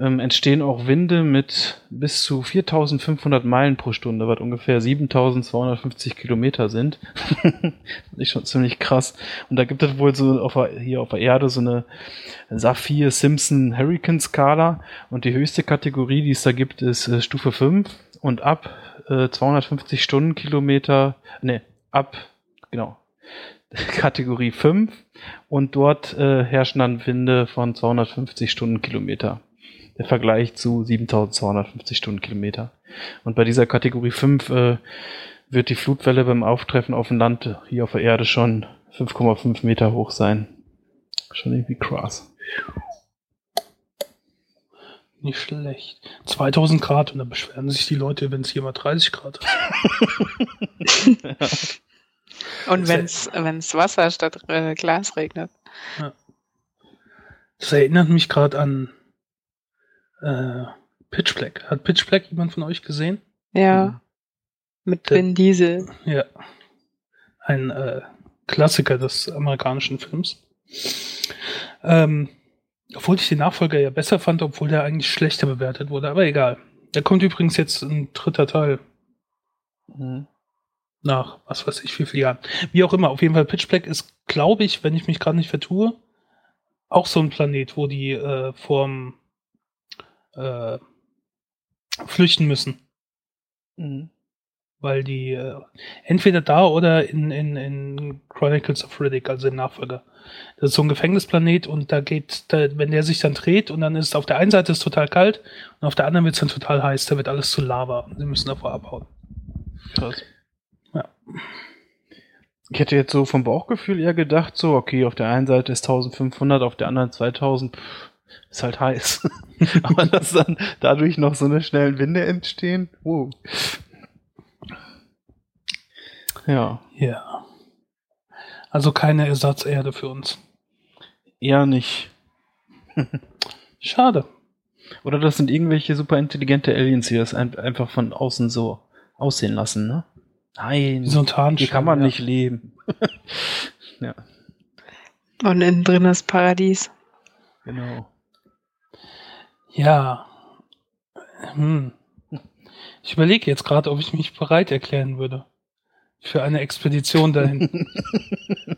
[SPEAKER 3] ähm, entstehen auch Winde mit bis zu 4500 Meilen pro Stunde, was ungefähr 7250 Kilometer sind. das ist schon ziemlich krass. Und da gibt es wohl so auf der, hier auf der Erde so eine Saphir-Simpson-Hurricane-Skala und die höchste Kategorie, die es da gibt, ist äh, Stufe 5 und ab äh, 250 Stundenkilometer, ne, ab, genau, Kategorie 5 und dort äh, herrschen dann Winde von 250 Stundenkilometer der Vergleich zu 7250 Stundenkilometer. Und bei dieser Kategorie 5 äh, wird die Flutwelle beim Auftreffen auf dem Land hier auf der Erde schon 5,5 Meter hoch sein. Schon irgendwie krass.
[SPEAKER 1] Nicht schlecht. 2000 Grad und dann beschweren sich die Leute, wenn es hier mal 30 Grad ist.
[SPEAKER 2] ja. Und wenn es Wasser statt äh, Glas regnet. Ja.
[SPEAKER 1] Das erinnert mich gerade an Äh, Pitch Black. Hat Pitch Black jemand von euch gesehen?
[SPEAKER 2] Ja.
[SPEAKER 3] Mhm.
[SPEAKER 2] Mit Vin Diesel.
[SPEAKER 1] Ja. Ein äh, Klassiker des amerikanischen Films. Ähm, obwohl ich den Nachfolger ja besser fand, obwohl der eigentlich schlechter bewertet wurde, aber egal. Da kommt übrigens jetzt ein dritter Teil
[SPEAKER 3] Mhm.
[SPEAKER 1] nach, was weiß ich, wie vielen Jahren. Wie auch immer, auf jeden Fall Pitch Black ist, glaube ich, wenn ich mich gerade nicht vertue, auch so ein Planet, wo die äh, vorm äh, flüchten müssen.
[SPEAKER 3] Mhm.
[SPEAKER 1] weil die äh, entweder da oder in, in, in Chronicles of Riddick, also im Nachfolger. Das ist so ein Gefängnisplanet und da geht, da, wenn der sich dann dreht und dann ist auf der einen Seite ist total kalt und auf der anderen wird es dann total heiß, da wird alles zu Lava. Sie müssen davor abhauen.
[SPEAKER 3] Krass.
[SPEAKER 1] Ja.
[SPEAKER 3] Ich hätte jetzt so vom Bauchgefühl eher gedacht, so, okay, auf der einen Seite ist 1500, auf der anderen 2000, pff, ist halt heiß. Aber dass dann dadurch noch so eine schnellen Winde entstehen, wow. Ja,
[SPEAKER 1] Ja. Also keine Ersatzerde für uns.
[SPEAKER 3] eher nicht.
[SPEAKER 1] Schade.
[SPEAKER 3] Oder das sind irgendwelche super intelligente Aliens, die das ein einfach von außen so aussehen lassen, ne? Nein,
[SPEAKER 1] Wie so ein
[SPEAKER 3] hier kann man
[SPEAKER 1] ja.
[SPEAKER 3] nicht leben. ja,
[SPEAKER 2] Und innen drin ist Paradies.
[SPEAKER 3] genau.
[SPEAKER 1] Ja. Hm. Ich überlege jetzt gerade, ob ich mich bereit erklären würde. Für eine Expedition dahin.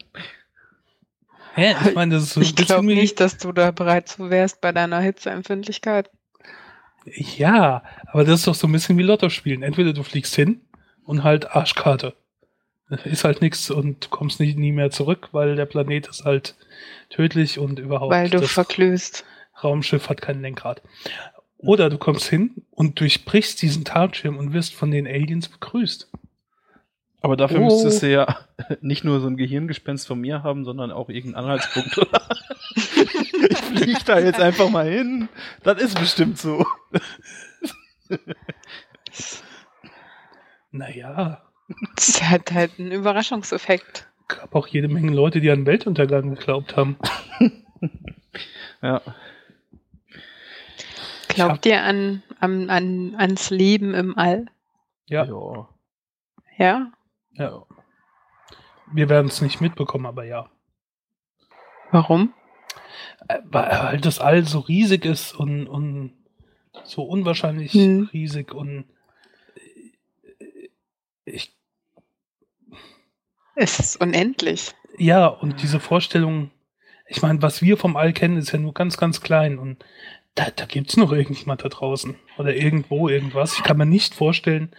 [SPEAKER 1] Hä? Ich meine, das ist so ein
[SPEAKER 2] Ich glaube nicht, dass du da bereit zu wärst bei deiner Hitzeempfindlichkeit.
[SPEAKER 1] Ja, aber das ist doch so ein bisschen wie Lotto spielen. Entweder du fliegst hin und halt Arschkarte. Ist halt nichts und du kommst nie, nie mehr zurück, weil der Planet ist halt tödlich und überhaupt.
[SPEAKER 2] weil du verklöst.
[SPEAKER 1] Raumschiff hat kein Lenkrad. Oder du kommst hin und durchbrichst diesen Tarnschirm und wirst von den Aliens begrüßt.
[SPEAKER 3] Aber dafür
[SPEAKER 1] Oh.
[SPEAKER 3] müsstest du ja nicht nur so ein Gehirngespenst von mir haben, sondern auch irgendeinen Anhaltspunkt. ich fliege da jetzt einfach mal hin. Das ist bestimmt so.
[SPEAKER 1] Naja,
[SPEAKER 2] Das hat halt einen Überraschungseffekt.
[SPEAKER 1] gab auch jede Menge Leute, die an den Weltuntergang geglaubt haben.
[SPEAKER 3] Ja.
[SPEAKER 2] Glaubt ihr an, an, an, ans Leben im All?
[SPEAKER 1] Ja,
[SPEAKER 3] Ja.
[SPEAKER 2] Ja?
[SPEAKER 1] ja. Wir werden es nicht mitbekommen, aber ja.
[SPEAKER 2] Warum?
[SPEAKER 1] Äh, Weil das All so riesig ist und, und so unwahrscheinlich
[SPEAKER 2] Hm.
[SPEAKER 1] riesig und äh, ich,
[SPEAKER 2] Es ist unendlich.
[SPEAKER 1] ja, und diese Vorstellung, ich meine, was wir vom All kennen, ist ja nur ganz, ganz klein und da, da gibt es noch irgendjemand da draußen oder irgendwo irgendwas. Ich kann mir nicht vorstellen,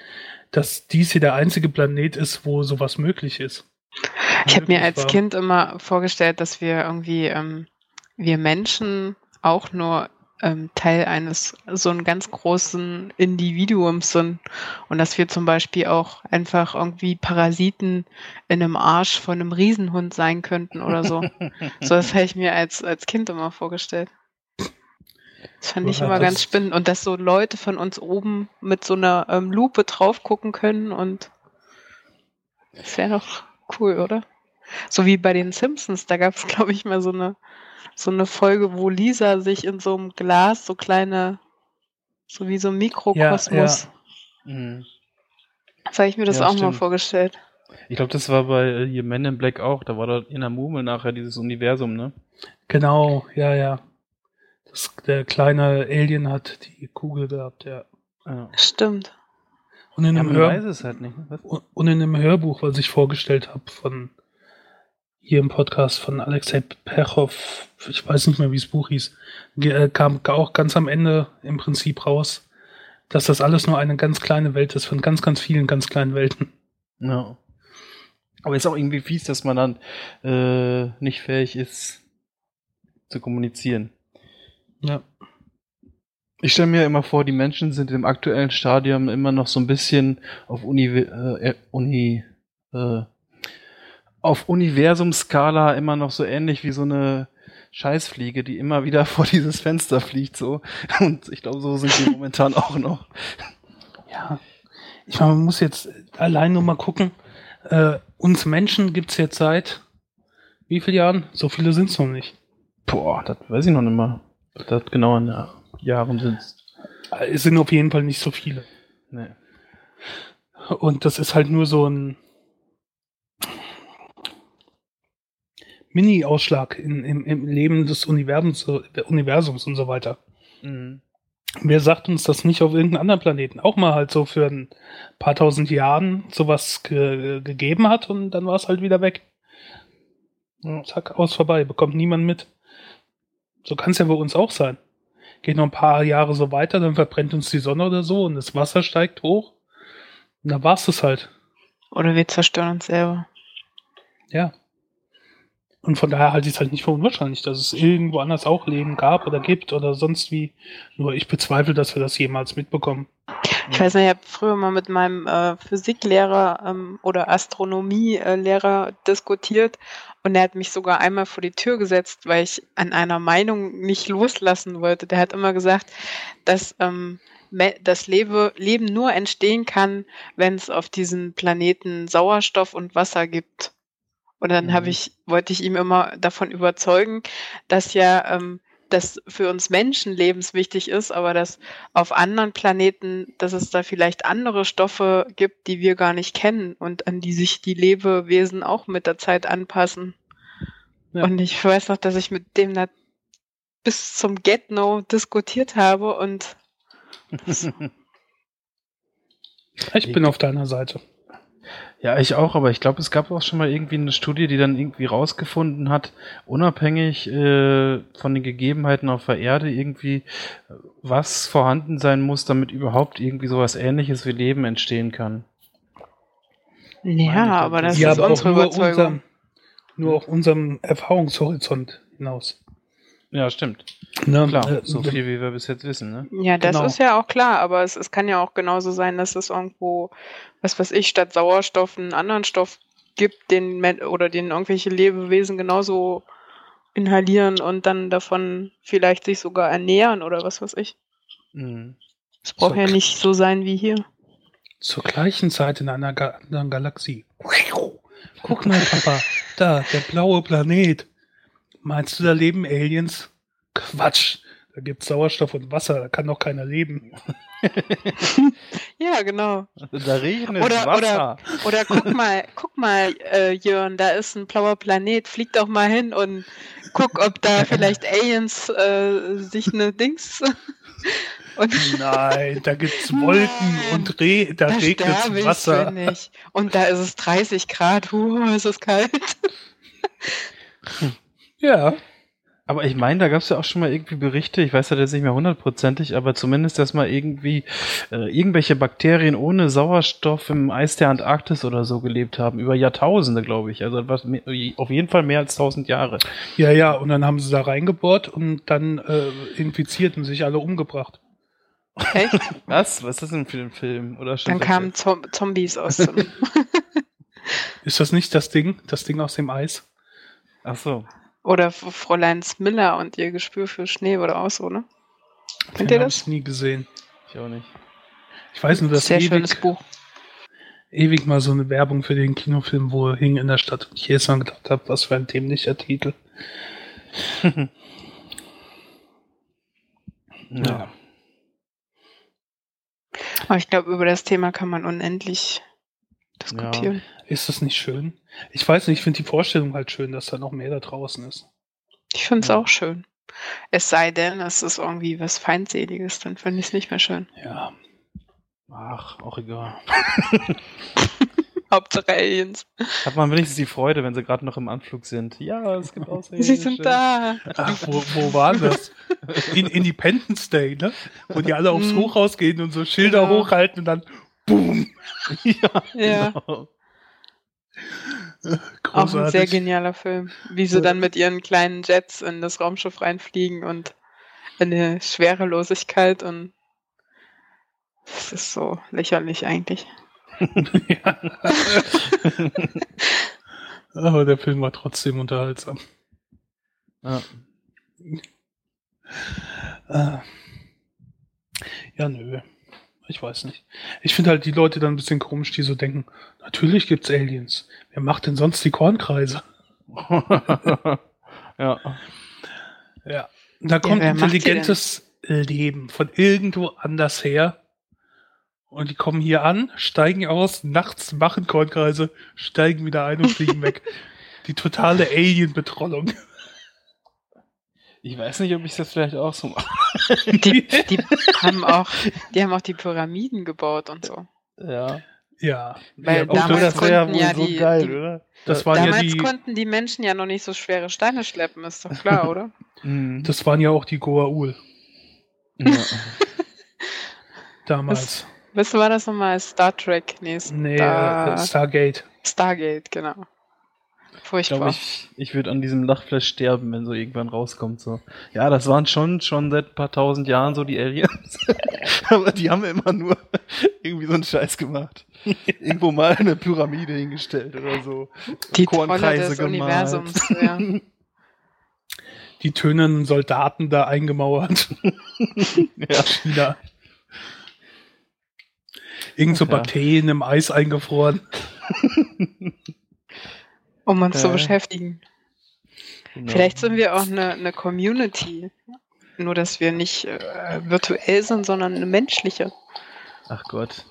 [SPEAKER 1] dass dies hier der einzige Planet ist, wo sowas möglich ist.
[SPEAKER 2] Ich habe mir als
[SPEAKER 1] war.
[SPEAKER 2] Kind immer vorgestellt, dass wir irgendwie, ähm, wir Menschen auch nur ähm, Teil eines so einen ganz großen Individuums sind und dass wir zum Beispiel auch einfach irgendwie Parasiten in einem Arsch von einem Riesenhund sein könnten oder so. so das habe ich mir als, als Kind immer vorgestellt. Das fand ich
[SPEAKER 1] Ja,
[SPEAKER 2] immer ganz spannend. Und dass so Leute von uns oben mit so einer ähm, Lupe drauf gucken können und das wäre doch cool, oder? So wie bei den Simpsons, da gab es, glaube ich, mal so eine, so eine Folge, wo Lisa sich in so einem Glas so kleine, so wie so ein Mikrokosmos.
[SPEAKER 3] Mhm.
[SPEAKER 2] Das habe ich mir das
[SPEAKER 3] Ja,
[SPEAKER 2] auch mal
[SPEAKER 3] stimmt.
[SPEAKER 2] vorgestellt.
[SPEAKER 3] Ich glaube, das war bei äh, hier Men in Black auch. Da war da in der Murmel nachher dieses Universum, ne?
[SPEAKER 1] Genau, ja, ja. Das, der kleine Alien hat die Kugel gehabt, ja.
[SPEAKER 3] Ja.
[SPEAKER 2] Stimmt.
[SPEAKER 1] Und in
[SPEAKER 3] Ja,
[SPEAKER 1] einem Hör
[SPEAKER 3] weiß es halt nicht. ne?
[SPEAKER 1] Und in einem Hörbuch, was ich vorgestellt habe von hier im Podcast von Alexei Pechow, ich weiß nicht mehr, wie das Buch hieß, äh, kam auch ganz am Ende im Prinzip raus, dass das alles nur eine ganz kleine Welt ist von ganz, ganz vielen ganz kleinen Welten.
[SPEAKER 3] Ja. Aber ist auch irgendwie fies, dass man dann äh, nicht fähig ist zu kommunizieren.
[SPEAKER 1] Ja.
[SPEAKER 3] Ich stelle mir immer vor, die Menschen sind im aktuellen Stadium immer noch so ein bisschen auf Uni, äh, äh, Uni äh, auf Universumskala immer noch so ähnlich wie so eine Scheißfliege, die immer wieder vor dieses Fenster fliegt so. Und ich glaube, so sind die momentan auch noch.
[SPEAKER 1] Ja. Ich meine, man muss jetzt allein nur mal gucken. Äh, uns Menschen gibt's jetzt seit wie vielen Jahren? So viele sind's noch nicht.
[SPEAKER 3] Boah, das weiß ich noch nicht mal. Das genau der Jahren sind es.
[SPEAKER 1] Es sind auf jeden Fall nicht so viele.
[SPEAKER 3] Nee.
[SPEAKER 1] Und das ist halt nur so ein Mini-Ausschlag in, im, im Leben des Universums, Universums und so weiter.
[SPEAKER 3] Mhm.
[SPEAKER 1] Wer sagt uns das nicht auf irgendeinem anderen Planeten auch mal halt so für ein paar tausend Jahren sowas ge gegeben hat und dann war es halt wieder weg. Zack, aus vorbei, bekommt niemand mit. So kann es ja bei uns auch sein. Geht noch ein paar Jahre so weiter, dann verbrennt uns die Sonne oder so und das Wasser steigt hoch. Und dann war es das halt.
[SPEAKER 2] Oder wir zerstören uns selber.
[SPEAKER 1] Ja. Und von daher halte ich es halt nicht für unwahrscheinlich, dass es irgendwo anders auch Leben gab oder gibt oder sonst wie. Nur ich bezweifle, dass wir das jemals mitbekommen.
[SPEAKER 2] Ich weiß nicht, ich habe früher mal mit meinem äh, Physiklehrer ähm, oder Astronomielehrer diskutiert und er hat mich sogar einmal vor die Tür gesetzt, weil ich an einer Meinung nicht loslassen wollte. Der hat immer gesagt, dass ähm, das Lebe, Leben nur entstehen kann, wenn es auf diesem Planeten Sauerstoff und Wasser gibt. Und dann mhm. habe ich, wollte ich ihm immer davon überzeugen, dass ja ähm, das für uns Menschen lebenswichtig ist, aber dass auf anderen Planeten, dass es da vielleicht andere Stoffe gibt, die wir gar nicht kennen und an die sich die Lebewesen auch mit der Zeit anpassen. Ja. Und ich weiß noch, dass ich mit dem da bis zum Get-No diskutiert habe und
[SPEAKER 1] ich bin auf deiner Seite.
[SPEAKER 3] Ja, ich auch, aber ich glaube, es gab auch schon mal irgendwie eine Studie, die dann irgendwie rausgefunden hat, unabhängig äh, von den Gegebenheiten auf der Erde irgendwie, was vorhanden sein muss, damit überhaupt irgendwie sowas ähnliches wie Leben entstehen kann.
[SPEAKER 2] Ja, aber das
[SPEAKER 1] ja,
[SPEAKER 2] ist
[SPEAKER 1] aber
[SPEAKER 2] unsere
[SPEAKER 1] nur
[SPEAKER 2] Überzeugung.
[SPEAKER 1] Unserem, nur auf unserem Erfahrungshorizont hinaus.
[SPEAKER 3] Ja, stimmt.
[SPEAKER 1] Ne?
[SPEAKER 3] Klar,
[SPEAKER 1] Äh,
[SPEAKER 3] so viel wie wir bis jetzt wissen, ne?
[SPEAKER 2] Ja, das
[SPEAKER 1] Genau.
[SPEAKER 2] ist ja auch klar, aber es, es kann ja auch genauso sein, dass es irgendwo, was weiß ich, statt Sauerstoff einen anderen Stoff gibt, den oder den irgendwelche Lebewesen genauso inhalieren und dann davon vielleicht sich sogar ernähren oder was weiß ich.
[SPEAKER 3] Mhm.
[SPEAKER 2] Es braucht
[SPEAKER 1] So.
[SPEAKER 2] ja nicht so sein wie hier.
[SPEAKER 1] Zur gleichen Zeit in einer Ga anderen Galaxie. Guck mal, Papa, da, der blaue Planet. Meinst du, da leben Aliens? Quatsch. Da gibt's Sauerstoff und Wasser, da kann doch keiner leben.
[SPEAKER 2] Ja, genau.
[SPEAKER 3] Da regnet
[SPEAKER 2] Oder-
[SPEAKER 3] Wasser.
[SPEAKER 2] Oder guck mal, guck mal, äh, Jörn, da ist ein blauer Planet, flieg doch mal hin und guck, ob da vielleicht Aliens äh, sich eine Dings und
[SPEAKER 1] Nein, da gibt's Wolken
[SPEAKER 2] Nein,
[SPEAKER 1] und Re da
[SPEAKER 2] da ich
[SPEAKER 1] Wasser.
[SPEAKER 2] Und da ist es 30 Grad, huh, ist es kalt.
[SPEAKER 1] Ja.
[SPEAKER 3] Aber ich meine, da gab es ja auch schon mal irgendwie Berichte, ich weiß ja das nicht mehr hundertprozentig, aber zumindest, dass mal irgendwie äh, irgendwelche Bakterien ohne Sauerstoff im Eis der Antarktis oder so gelebt haben, über Jahrtausende, glaube ich. Also was, auf jeden Fall mehr als tausend Jahre.
[SPEAKER 1] Ja, ja, und dann haben sie da reingebohrt und dann äh, infiziert und sich alle umgebracht.
[SPEAKER 2] Echt?
[SPEAKER 3] Was? Was ist das denn für ein Film? Oder schon
[SPEAKER 2] Dann kamen Zom Zombies aus dem.
[SPEAKER 1] Ist das nicht das Ding? Das Ding aus dem Eis?
[SPEAKER 3] Ach so.
[SPEAKER 2] Oder F- Fräulein Smiller und ihr Gespür für Schnee oder auch so, ne? Kennt ihr das?
[SPEAKER 1] ich nie gesehen.
[SPEAKER 3] Ich auch nicht.
[SPEAKER 1] Ich weiß nur, dass
[SPEAKER 2] Sehr schönes
[SPEAKER 1] ewig,
[SPEAKER 2] Buch.
[SPEAKER 1] ewig mal so eine Werbung für den Kinofilm, wo er hing in der Stadt. Und ich jedes Mal gedacht habe, was für ein dämlicher Titel.
[SPEAKER 3] Ja.
[SPEAKER 2] Aber ich glaube, über das Thema kann man unendlich diskutieren.
[SPEAKER 1] Ist das nicht schön? Ich weiß nicht, ich finde die Vorstellung halt schön, dass da noch mehr da draußen ist.
[SPEAKER 2] Ich finde es
[SPEAKER 3] Ja.
[SPEAKER 2] auch schön. Es sei denn, es ist irgendwie was Feindseliges, dann finde ich es nicht mehr schön.
[SPEAKER 1] Ja.
[SPEAKER 3] Ach, auch egal.
[SPEAKER 2] Hauptsache Aliens.
[SPEAKER 3] Hat man wenigstens die Freude, wenn sie gerade noch im Anflug sind. Ja, es gibt auch
[SPEAKER 2] Sie sind da.
[SPEAKER 1] Ach, wo, wo war das? In Independence Day, ne? Wo die alle aufs
[SPEAKER 2] Mhm.
[SPEAKER 1] Hochhaus gehen und so Schilder
[SPEAKER 2] Genau.
[SPEAKER 1] hochhalten und dann boom.
[SPEAKER 3] ja,
[SPEAKER 2] Ja.
[SPEAKER 3] genau.
[SPEAKER 2] Auch ein sehr
[SPEAKER 1] Großartig.
[SPEAKER 2] genialer Film. Wie sie dann mit ihren kleinen Jets in das Raumschiff reinfliegen und eine Schwerelosigkeit und das ist so lächerlich eigentlich.
[SPEAKER 1] ja. Aber der Film war trotzdem unterhaltsam.
[SPEAKER 3] Ja.
[SPEAKER 1] Äh, ja, nö. Ich weiß nicht. Ich finde halt die Leute dann ein bisschen komisch, die so denken, natürlich gibt's Aliens. Wer macht denn sonst die Kornkreise?
[SPEAKER 3] ja.
[SPEAKER 1] Ja. Da kommt
[SPEAKER 2] die
[SPEAKER 1] intelligentes, leben, von irgendwo anders her. Und die kommen hier an, steigen aus, nachts machen Kornkreise, steigen wieder ein und fliegen weg. Die totale Alien-Betrollung.
[SPEAKER 3] Ich weiß nicht, ob ich das vielleicht auch so mache.
[SPEAKER 2] Die, die, haben auch, die haben auch die Pyramiden gebaut und so.
[SPEAKER 3] Ja.
[SPEAKER 1] Ja.
[SPEAKER 2] Weil
[SPEAKER 1] ja,
[SPEAKER 2] damals
[SPEAKER 3] ja
[SPEAKER 2] konnten
[SPEAKER 3] wohl
[SPEAKER 2] ja
[SPEAKER 3] so
[SPEAKER 2] die-
[SPEAKER 3] geil,
[SPEAKER 2] die-
[SPEAKER 3] oder?
[SPEAKER 1] das waren ja
[SPEAKER 2] Damals
[SPEAKER 1] die,
[SPEAKER 2] konnten die Menschen ja noch nicht so schwere Steine schleppen, ist doch klar, oder?
[SPEAKER 3] Mhm.
[SPEAKER 1] das waren ja auch die Goa'uld
[SPEAKER 3] ja.
[SPEAKER 1] damals.
[SPEAKER 2] Was war das nochmal? Star Trek? Nee,
[SPEAKER 1] Nee,
[SPEAKER 2] Star,
[SPEAKER 1] äh, Stargate.
[SPEAKER 2] Stargate, genau.
[SPEAKER 3] Ich
[SPEAKER 2] Furchtbar.
[SPEAKER 3] glaube, ich, ich würde an diesem Lachflash sterben, wenn so irgendwann rauskommt. So. Ja, das waren schon, schon seit ein paar tausend Jahren so die Aliens. Aber die haben immer nur irgendwie so einen Scheiß gemacht. Irgendwo mal eine Pyramide hingestellt oder so.
[SPEAKER 2] die Trolle
[SPEAKER 3] Kornkreise
[SPEAKER 2] des
[SPEAKER 3] gemalt.
[SPEAKER 2] Universums. Ja.
[SPEAKER 1] Die tönernden Soldaten da eingemauert.
[SPEAKER 3] Ja.
[SPEAKER 1] China. Irgend so
[SPEAKER 3] ja.
[SPEAKER 1] Bakterien im Eis eingefroren.
[SPEAKER 2] Um uns zu
[SPEAKER 3] Äh,
[SPEAKER 2] beschäftigen.
[SPEAKER 3] Genau.
[SPEAKER 2] Vielleicht sind wir auch eine, eine Community. Nur, dass wir nicht äh, virtuell sind, sondern eine menschliche.
[SPEAKER 3] Ach Gott.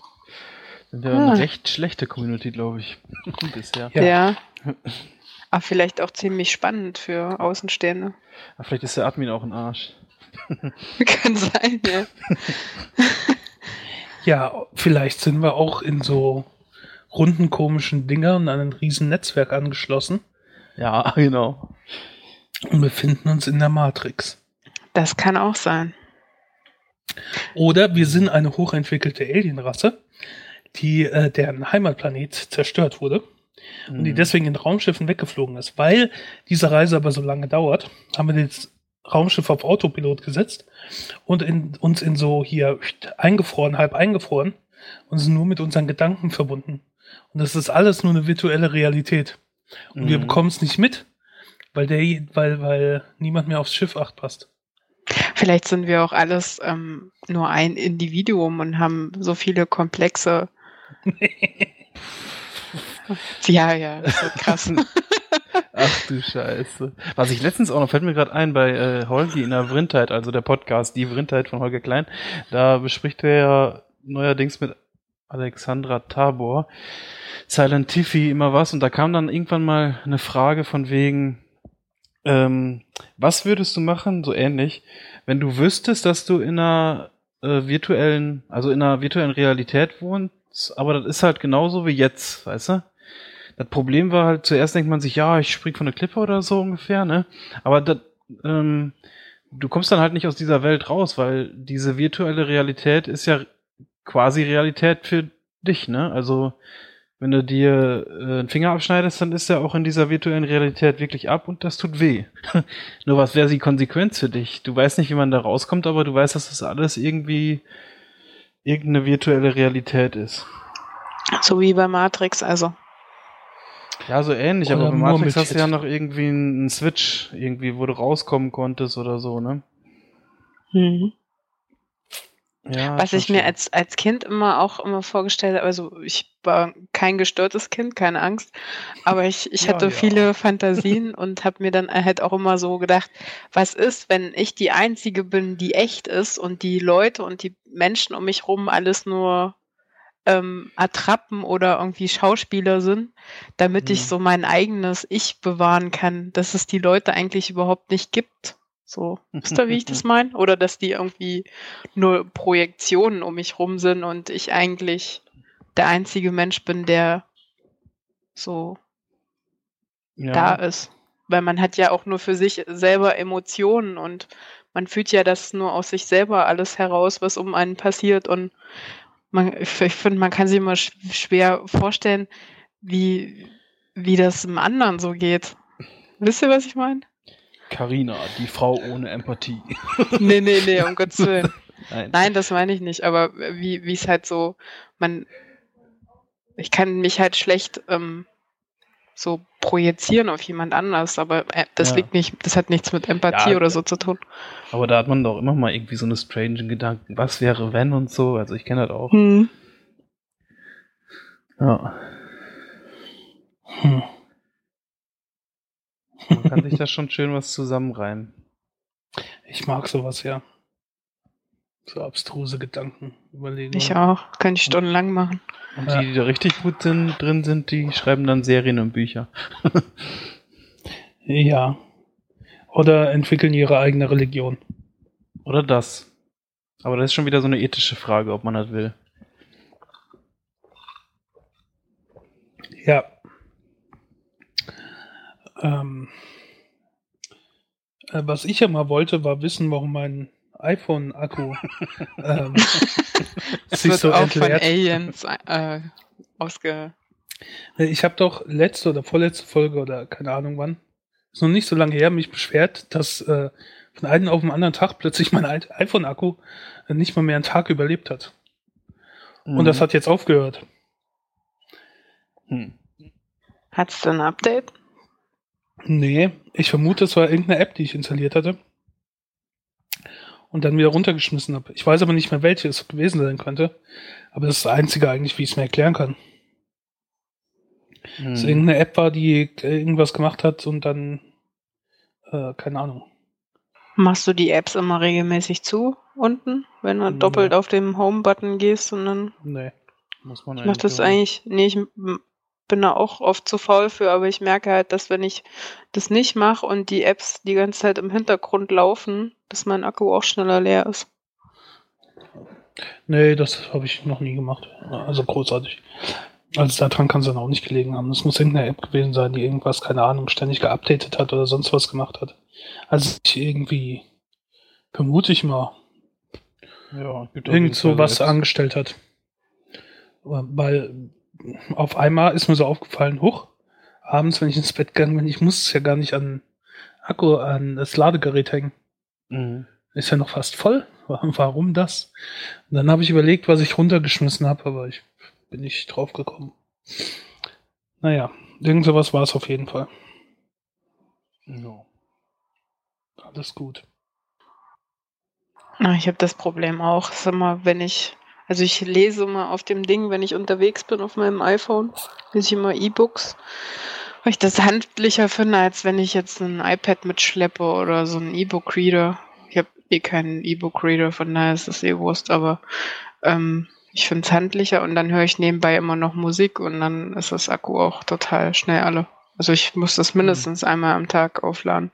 [SPEAKER 3] Sind ja
[SPEAKER 2] Ah.
[SPEAKER 3] eine recht schlechte Community, glaube ich. Bisher.
[SPEAKER 1] Ja.
[SPEAKER 2] Ja. Aber vielleicht auch ziemlich spannend für Außenstehende.
[SPEAKER 3] Aber vielleicht ist der Admin auch ein Arsch.
[SPEAKER 2] Kann sein, ja.
[SPEAKER 1] Ja, vielleicht sind wir auch in so runden komischen Dingern an ein riesen Netzwerk angeschlossen
[SPEAKER 3] Ja, genau.
[SPEAKER 1] und befinden uns in der Matrix.
[SPEAKER 2] Das kann auch sein.
[SPEAKER 1] Oder wir sind eine hochentwickelte Alienrasse, die äh, deren Heimatplanet zerstört wurde und die
[SPEAKER 3] Mhm.
[SPEAKER 1] deswegen in Raumschiffen weggeflogen ist. Weil diese Reise aber so lange dauert, haben wir das Raumschiff auf Autopilot gesetzt und in, uns in so hier eingefroren, halb eingefroren und sind nur mit unseren Gedanken verbunden. Und das ist alles nur eine virtuelle Realität. Und wir
[SPEAKER 3] Mhm.
[SPEAKER 1] bekommen es nicht mit, weil, der, weil, weil niemand mehr aufs Schiff acht passt.
[SPEAKER 2] Vielleicht sind wir auch alles ähm, nur ein Individuum und haben so viele komplexe. ja, ja, das wird krass.
[SPEAKER 3] Ach du Scheiße. Was ich letztens auch noch, fällt mir gerade ein, bei äh, Holgi in der Vrindheit, also der Podcast Die Vrindheit von Holger Klein, da bespricht er ja neuerdings mit Alexandra Tabor Silent Tiffy immer was und da kam dann irgendwann mal eine Frage von wegen, ähm, was würdest du machen, so ähnlich, wenn du wüsstest, dass du in einer äh, virtuellen, also in einer virtuellen Realität wohnst, aber das ist halt genauso wie jetzt, weißt du? Das Problem war halt, zuerst denkt man sich, ja, ich spring von der Klippe oder so ungefähr, ne? Aber das, ähm, du kommst dann halt nicht aus dieser Welt raus, weil diese virtuelle Realität ist ja quasi Realität für dich, ne? Also, wenn du dir äh, einen Finger abschneidest, dann ist er auch in dieser virtuellen Realität wirklich ab und das tut weh. Nur was wäre die Konsequenz für dich? Du weißt nicht, wie man da rauskommt, aber du weißt, dass das alles irgendwie irgendeine virtuelle Realität ist.
[SPEAKER 2] so wie bei Matrix, also.
[SPEAKER 3] Ja, so ähnlich, aber
[SPEAKER 1] Oder
[SPEAKER 3] bei
[SPEAKER 1] nur
[SPEAKER 3] Matrix
[SPEAKER 1] mit
[SPEAKER 3] hast du ja noch irgendwie einen Switch, irgendwie, wo du rauskommen konntest oder so, ne? Ja,
[SPEAKER 2] Was ich mir als, als Kind immer auch immer vorgestellt habe, also ich war kein gestörtes Kind, keine Angst, aber ich, ich
[SPEAKER 1] Ja,
[SPEAKER 2] hatte
[SPEAKER 1] ja.
[SPEAKER 2] viele Fantasien und habe mir dann halt auch immer so gedacht, was ist, wenn ich die Einzige bin, die echt ist und die Leute und die Menschen um mich rum alles nur ähm, Attrappen oder irgendwie Schauspieler sind, damit ich
[SPEAKER 3] Mhm.
[SPEAKER 2] so mein eigenes Ich bewahren kann, dass es die Leute eigentlich überhaupt nicht gibt. So, wisst ihr, wie ich das meine? Oder dass die irgendwie nur Projektionen um mich rum sind und ich eigentlich der einzige Mensch bin, der so
[SPEAKER 3] ja.
[SPEAKER 2] da ist. Weil man hat ja auch nur für sich selber Emotionen und man fühlt ja das nur aus sich selber alles heraus, was um einen passiert. Und man, ich, finde, man kann sich immer sch schwer vorstellen, wie, wie das im anderen so geht. Wisst ihr, was ich meine?
[SPEAKER 3] Carina, die Frau ohne Empathie.
[SPEAKER 2] Nee, nee, nee, um Gottes Willen.
[SPEAKER 3] Nein.
[SPEAKER 2] Nein, das meine ich nicht, aber wie wie es halt so, man, ich kann mich halt schlecht ähm, so projizieren auf jemand anders, aber äh, das
[SPEAKER 3] Ja.
[SPEAKER 2] liegt nicht, das hat nichts mit Empathie
[SPEAKER 3] Ja,
[SPEAKER 2] oder so zu tun.
[SPEAKER 3] Aber da hat man doch immer mal irgendwie so eine strange Gedanken. Was wäre, wenn und so? Also ich kenne das auch.
[SPEAKER 2] Hm.
[SPEAKER 3] Ja.
[SPEAKER 1] Hm.
[SPEAKER 3] Man kann sich da schon schön was zusammenreimen.
[SPEAKER 1] Ich mag sowas, ja. So abstruse Gedanken überlegen.
[SPEAKER 2] Ich auch. Kann ich stundenlang machen.
[SPEAKER 3] Und die, die da richtig gut sind, drin sind, die schreiben dann Serien und Bücher.
[SPEAKER 1] Ja. Oder entwickeln ihre eigene Religion.
[SPEAKER 3] Oder das. Aber das ist schon wieder so eine ethische Frage, ob man das will.
[SPEAKER 1] Ja. Ähm, äh, was ich ja mal wollte, war wissen, warum mein iPhone-Akku ähm,
[SPEAKER 2] Es
[SPEAKER 1] sich
[SPEAKER 2] wird
[SPEAKER 1] so
[SPEAKER 2] auch von
[SPEAKER 1] entleert.
[SPEAKER 2] Aliens äh, ausge...
[SPEAKER 1] Ich habe doch letzte oder vorletzte Folge oder keine Ahnung wann, ist noch nicht so lange her, mich beschwert, dass äh, von einem auf den anderen Tag plötzlich mein iPhone-Akku äh, nicht mal mehr einen Tag überlebt hat. Und
[SPEAKER 3] Mhm.
[SPEAKER 1] das hat jetzt aufgehört.
[SPEAKER 3] Hm.
[SPEAKER 2] Hat's denn ein Update?
[SPEAKER 1] Nee, ich vermute, es war irgendeine App, die ich installiert hatte. Und dann wieder runtergeschmissen habe. Ich weiß aber nicht mehr, welche es gewesen sein könnte. Aber das ist das Einzige eigentlich, wie ich es mir erklären kann.
[SPEAKER 3] Hm.
[SPEAKER 1] Dass es irgendeine App war, die äh, irgendwas gemacht hat und dann, äh, keine Ahnung.
[SPEAKER 2] Machst du die Apps immer regelmäßig zu unten, wenn du
[SPEAKER 1] Ja.
[SPEAKER 2] doppelt auf dem Home-Button gehst und dann
[SPEAKER 1] Nee.
[SPEAKER 3] Muss man
[SPEAKER 2] ich mach das
[SPEAKER 3] so-
[SPEAKER 2] eigentlich, nee, ich bin da auch oft zu faul für, aber ich merke halt, dass wenn ich das nicht mache und die Apps die ganze Zeit im Hintergrund laufen, dass mein Akku auch schneller leer ist.
[SPEAKER 1] Nee, das habe ich noch nie gemacht. Also großartig. Also daran kann es dann auch nicht gelegen haben. Das muss irgendeine App gewesen sein, die irgendwas, keine Ahnung, ständig geupdatet hat oder sonst was gemacht hat. Also ich irgendwie, vermute ich mal,
[SPEAKER 3] Ja,
[SPEAKER 1] irgend so was angestellt hat. Weil auf einmal ist mir so aufgefallen, hoch, abends, wenn ich ins Bett gegangen bin, ich muss es ja gar nicht an Akku, an das Ladegerät hängen.
[SPEAKER 3] Mhm.
[SPEAKER 1] Ist ja noch fast voll. Warum das? Und dann habe ich überlegt, was ich runtergeschmissen habe, aber ich bin nicht drauf gekommen. Naja, irgend sowas war es auf jeden Fall.
[SPEAKER 3] Ja.
[SPEAKER 1] Alles gut.
[SPEAKER 2] Na, ich habe das Problem auch. Ist immer, wenn ich, also ich lese immer auf dem Ding, wenn ich unterwegs bin auf meinem iPhone, lese ich immer E-Books, weil ich das handlicher finde, als wenn ich jetzt ein iPad mitschleppe oder so einen E-Book-Reader. Ich habe eh keinen E-Book-Reader, von daher ist das eh Wurst, aber ähm, ich finde es handlicher und dann höre ich nebenbei immer noch Musik und dann ist das Akku auch total schnell alle. Also ich muss das mindestens einmal am Tag aufladen.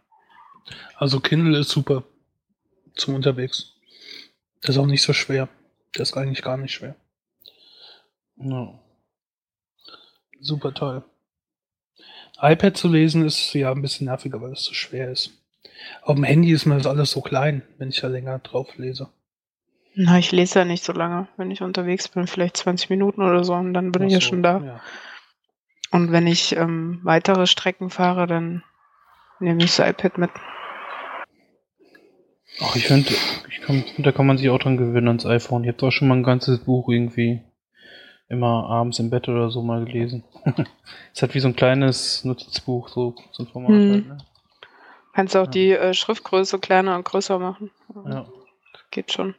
[SPEAKER 1] Also Kindle ist super zum unterwegs. Das ist auch nicht so schwer. Das ist eigentlich gar nicht schwer.
[SPEAKER 3] Ja.
[SPEAKER 1] Super toll. iPad zu lesen ist ja ein bisschen nerviger, weil es so schwer ist. Auf dem Handy ist mir das alles so klein, wenn ich da länger drauf lese.
[SPEAKER 2] Na, ich lese ja nicht so lange. Wenn ich unterwegs bin, vielleicht 20 Minuten oder so, und dann bin ich ja
[SPEAKER 1] Ach
[SPEAKER 2] schon da.
[SPEAKER 1] Ja.
[SPEAKER 2] Und wenn ich ähm, weitere Strecken fahre, dann nehme ich das iPad mit.
[SPEAKER 3] Ach, ich finde, da kann man sich auch dran gewöhnen ans iPhone. Ich habe auch schon mal ein ganzes Buch irgendwie immer abends im Bett oder so mal gelesen. Es hat wie so ein kleines Notizbuch, so, so ein Format
[SPEAKER 2] Hm.
[SPEAKER 3] halt, ne?
[SPEAKER 2] Kannst auch
[SPEAKER 3] Ja.
[SPEAKER 2] die äh, Schriftgröße kleiner und größer machen.
[SPEAKER 3] Ja.
[SPEAKER 2] Geht schon.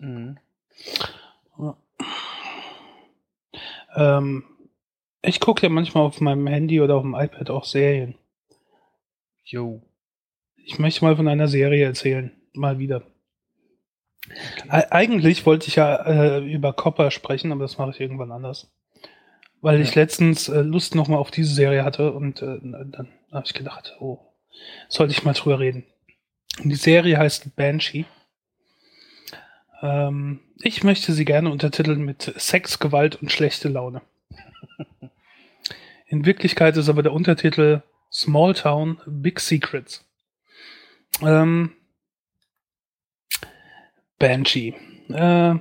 [SPEAKER 3] Mhm.
[SPEAKER 1] Ähm, ich gucke ja manchmal auf meinem Handy oder auf dem iPad auch Serien.
[SPEAKER 3] Jo.
[SPEAKER 1] Ich möchte mal von einer Serie erzählen. Mal wieder. E eigentlich wollte ich ja äh, über Copper sprechen, aber das mache ich irgendwann anders. Weil ich letztens äh, Lust nochmal auf diese Serie hatte und äh, dann habe ich gedacht, oh, sollte ich mal drüber reden. Die Serie heißt Banshee. Ähm, ich möchte sie gerne untertiteln mit Sex, Gewalt und schlechte Laune. In Wirklichkeit ist aber der Untertitel Small Town Big Secrets. Ähm, Banshee. Äh,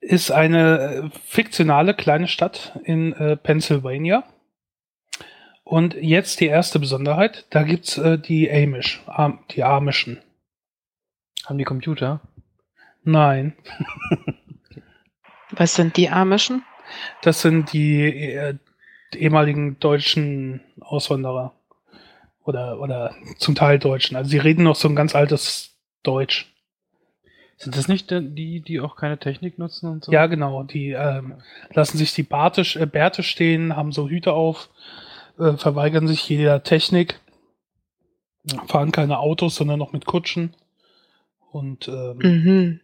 [SPEAKER 1] ist eine äh, fiktionale kleine Stadt in äh, Pennsylvania. Und jetzt die erste Besonderheit, da gibt's äh, die Amish, Am die Amischen.
[SPEAKER 3] Haben die Computer?
[SPEAKER 1] Nein,
[SPEAKER 2] Was sind die Amischen?
[SPEAKER 1] das sind die, äh, die ehemaligen deutschen Auswanderer. Oder, oder zum Teil Deutschen. Also sie reden noch so ein ganz altes Deutsch.
[SPEAKER 3] Sind das nicht die, die auch keine Technik nutzen und so?
[SPEAKER 1] Ja, genau. Die ähm, lassen sich die Barte, äh, Bärte stehen, haben so Hüte auf, äh, verweigern sich jeder Technik fahren keine Autos, sondern noch mit Kutschen. Und, ähm,
[SPEAKER 2] Mhm.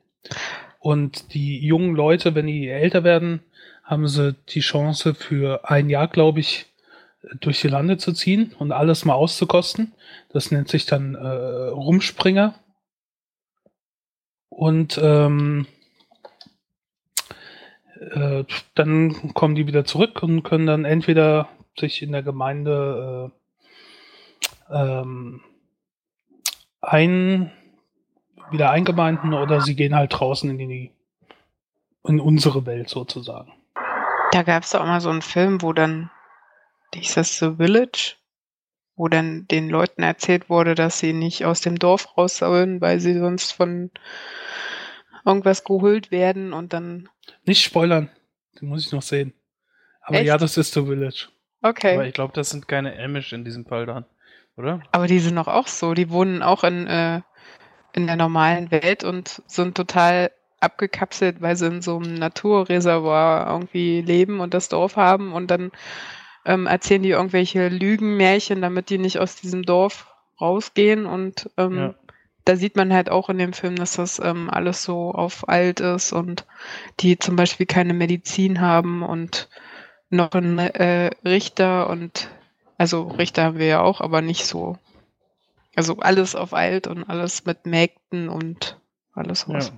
[SPEAKER 1] und die jungen Leute, wenn die älter werden, haben sie die Chance für ein Jahr, glaube ich, durch die Lande zu ziehen und alles mal auszukosten. Das nennt sich dann äh, Rumspringer. Und ähm, äh, dann kommen die wieder zurück und können dann entweder sich in der Gemeinde äh, ähm, ein wieder eingemeinden oder sie gehen halt draußen in die in unsere Welt sozusagen.
[SPEAKER 2] Da gab es auch mal so einen Film, wo dann, hieß das The Village, wo dann den Leuten erzählt wurde, dass sie nicht aus dem Dorf raus sollen, weil sie sonst von irgendwas geholt werden und dann.
[SPEAKER 1] Nicht spoilern, den muss ich noch sehen. Aber
[SPEAKER 2] Echt?
[SPEAKER 1] ja, das ist The Village.
[SPEAKER 2] Okay.
[SPEAKER 3] Aber ich glaube, das sind keine Amish in diesem Fall dann, oder?
[SPEAKER 2] Aber die sind doch auch so. Die wohnen auch in, äh, in der normalen Welt und sind total abgekapselt, weil sie in so einem Naturreservoir irgendwie leben und das Dorf haben und dann ähm, erzählen die irgendwelche Lügenmärchen, damit die nicht aus diesem Dorf rausgehen und ähm,
[SPEAKER 3] Ja.
[SPEAKER 2] da sieht man halt auch in dem Film, dass das ähm, alles so auf alt ist und die zum Beispiel keine Medizin haben und noch einen äh, Richter und also Richter haben wir ja auch, aber nicht so. Also alles auf alt und alles mit Mägden und alles sowas.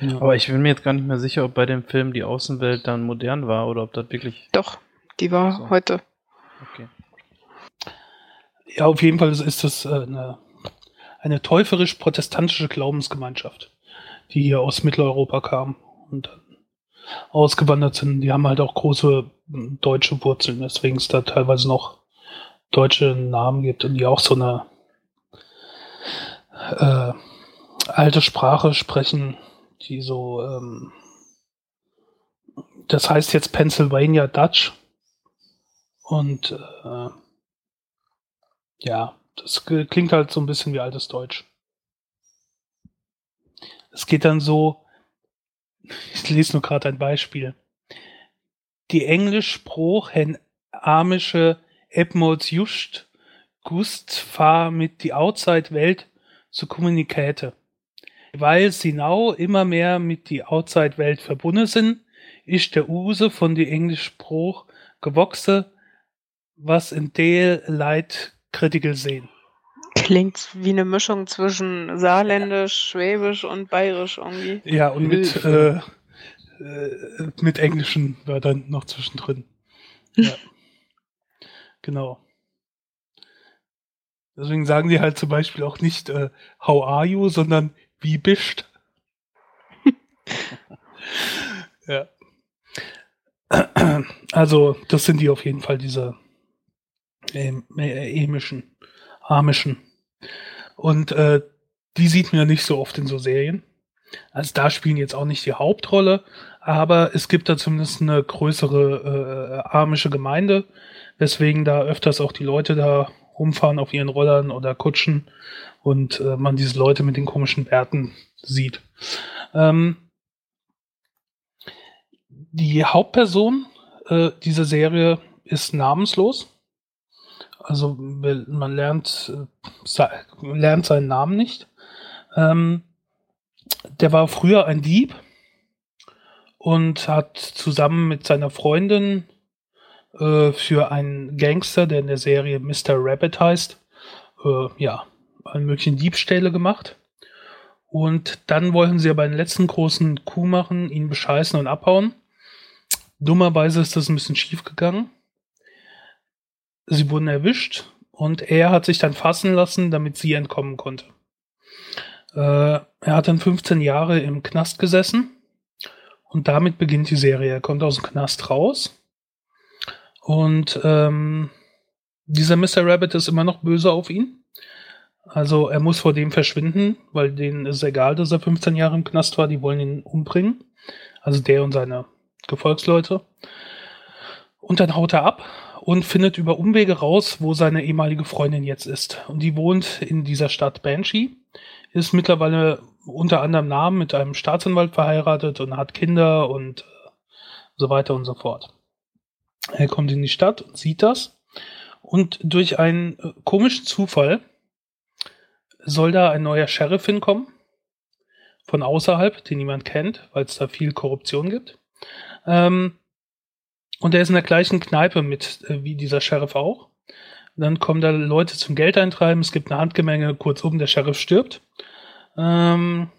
[SPEAKER 3] Ja. Aber ich bin mir jetzt gar nicht mehr sicher, ob bei dem Film die Außenwelt dann modern war oder ob das wirklich.
[SPEAKER 2] Doch, die war
[SPEAKER 3] So.
[SPEAKER 2] heute.
[SPEAKER 3] Okay.
[SPEAKER 1] Ja, auf jeden Fall ist das äh, eine, eine täuferisch-protestantische Glaubensgemeinschaft, die hier aus Mitteleuropa kam und dann ausgewandert sind. Die haben halt auch große m, deutsche Wurzeln, deswegen es da teilweise noch deutsche Namen gibt und die auch so eine äh, alte Sprache sprechen, die so, ähm, das heißt jetzt Pennsylvania Dutch und äh, ja, das klingt halt so ein bisschen wie altes Deutsch. Es geht dann so, ich lese nur gerade ein Beispiel. Die Englisch Spruch hen amische Ebmods just gust fahr mit die Outside-Welt zu Kommunikate. Weil sie now immer mehr mit die Outside-Welt verbunden sind, ist der Use von die Englisch Spruch gewachse, was in der Leid critical sehen.
[SPEAKER 2] Klingt wie eine Mischung zwischen Saarländisch, Schwäbisch und Bayerisch irgendwie.
[SPEAKER 1] Ja, und mit, äh, äh, mit englischen Wörtern noch zwischendrin. Ja. genau. Deswegen sagen die halt zum Beispiel auch nicht äh, How are you, sondern wie bist? ja. Also, das sind die auf jeden Fall, diese emischen, amischen. Und äh, die sieht man ja nicht so oft in so Serien. Also da spielen jetzt auch nicht die Hauptrolle, aber es gibt da zumindest eine größere äh, amische Gemeinde, weswegen da öfters auch die Leute da rumfahren auf ihren Rollern oder Kutschen und äh, man diese Leute mit den komischen Bärten sieht. Ähm, die Hauptperson äh, dieser Serie ist namenslos. Also man lernt, äh, lernt seinen Namen nicht. Ähm, der war früher ein Dieb und hat zusammen mit seiner Freundin äh, für einen Gangster, der in der Serie Mr. Rabbit heißt, äh, ja, alle möglichen Diebstähle gemacht. Und dann wollten sie aber einen letzten großen Coup machen, ihn bescheißen und abhauen. Dummerweise ist das ein bisschen schief gegangen. Sie wurden erwischt und er hat sich dann fassen lassen, damit sie entkommen konnte. Äh, er hat dann 15 Jahre im Knast gesessen und damit beginnt die Serie. Er kommt aus dem Knast raus und ähm, dieser Mr. Rabbit ist immer noch böse auf ihn. Also er muss vor dem verschwinden, weil denen ist egal, dass er 15 Jahre im Knast war. Die wollen ihn umbringen. Also der und seine Gefolgsleute. Und dann haut er ab und findet über Umwege raus, wo seine ehemalige Freundin jetzt ist. Und die wohnt in dieser Stadt Banshee, ist mittlerweile unter anderem Namen mit einem Staatsanwalt verheiratet und hat Kinder und äh, so weiter und so fort. Er kommt in die Stadt und sieht das. Und durch einen äh, komischen Zufall soll da ein neuer Sheriff hinkommen. Von außerhalb, den niemand kennt, weil es da viel Korruption gibt. Ähm, und der ist in der gleichen Kneipe mit äh, wie dieser Sheriff auch. dann kommen da Leute zum Geld eintreiben, es gibt eine Handgemenge, kurzum, der Sheriff stirbt. Ähm,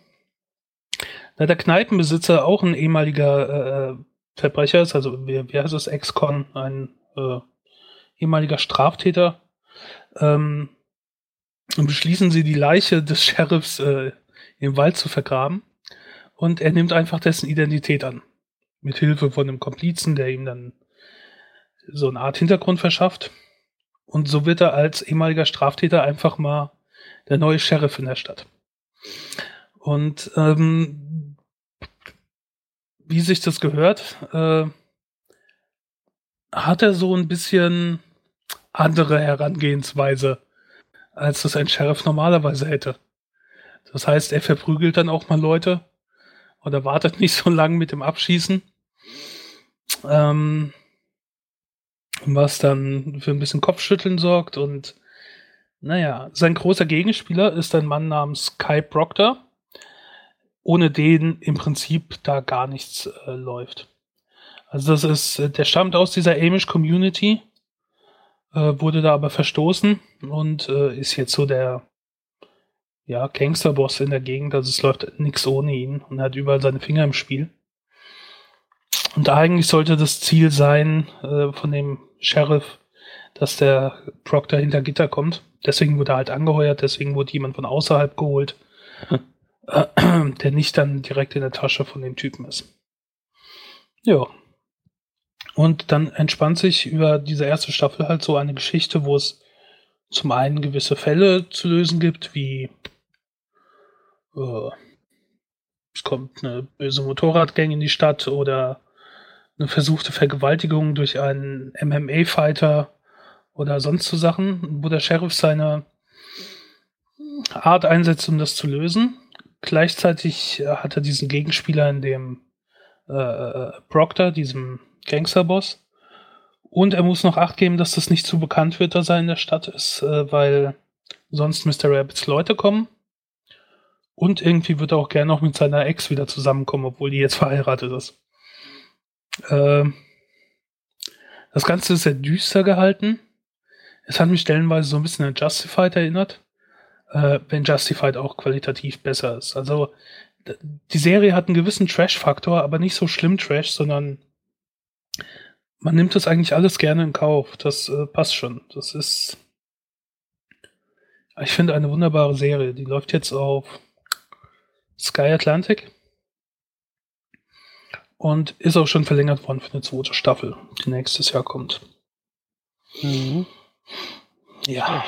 [SPEAKER 1] da der Kneipenbesitzer auch ein ehemaliger äh, Verbrecher ist, also wie, wie heißt das, Ex-Con, ein äh, ehemaliger Straftäter, ähm, beschließen sie, die Leiche des Sheriffs äh, im Wald zu vergraben. Und er nimmt einfach dessen Identität an. Mit Hilfe von einem Komplizen, der ihm dann so eine Art Hintergrund verschafft. Und so wird er als ehemaliger Straftäter einfach mal der neue Sheriff in der Stadt. Und ähm, wie sich das gehört, äh, hat er so ein bisschen andere Herangehensweise, als das ein Sheriff normalerweise hätte. Das heißt, er verprügelt dann auch mal Leute oder wartet nicht so lange mit dem Abschießen. Ähm, was dann für ein bisschen Kopfschütteln sorgt und naja, sein großer Gegenspieler ist ein Mann namens Kai Proctor, ohne den im Prinzip da gar nichts äh, läuft. Also das ist, äh, der stammt aus dieser Amish Community, äh, wurde da aber verstoßen und äh, ist jetzt so der ja, Gangsterboss in der Gegend, also es läuft nichts ohne ihn und er hat überall seine Finger im Spiel. Und eigentlich sollte das Ziel sein äh, von dem Sheriff, dass der Proctor hinter Gitter kommt. Deswegen wurde er halt angeheuert, deswegen wurde jemand von außerhalb geholt, äh, der nicht dann direkt in der Tasche von dem Typen ist. Ja. Und dann entspannt sich über diese erste Staffel halt so eine Geschichte, wo es zum einen gewisse Fälle zu lösen gibt, wie äh, es kommt eine böse Motorradgang in die Stadt oder eine versuchte Vergewaltigung durch einen MMA-Fighter oder sonst so Sachen, wo der Sheriff seine Art einsetzt, um das zu lösen. Gleichzeitig hat er diesen Gegenspieler in dem äh, äh Proctor, diesem Gangsterboss. Und er muss noch Acht geben, dass das nicht zu bekannt wird, dass er in der Stadt ist, äh, weil sonst Mr. Rabbits Leute kommen. Und irgendwie wird er auch gerne noch mit seiner Ex wieder zusammenkommen, obwohl die jetzt verheiratet ist. Äh, das Ganze ist sehr düster gehalten. Es hat mich stellenweise so ein bisschen an Justified erinnert, äh, wenn Justified auch qualitativ besser ist. Also die Serie hat einen gewissen Trash-Faktor, aber nicht so schlimm Trash, sondern man nimmt das eigentlich alles gerne in Kauf. Das äh, passt schon. Das ist, ich finde, eine wunderbare Serie. Die läuft jetzt auf Sky Atlantic. Und ist auch schon verlängert worden für eine zweite Staffel, die nächstes Jahr kommt. Mhm. Ja.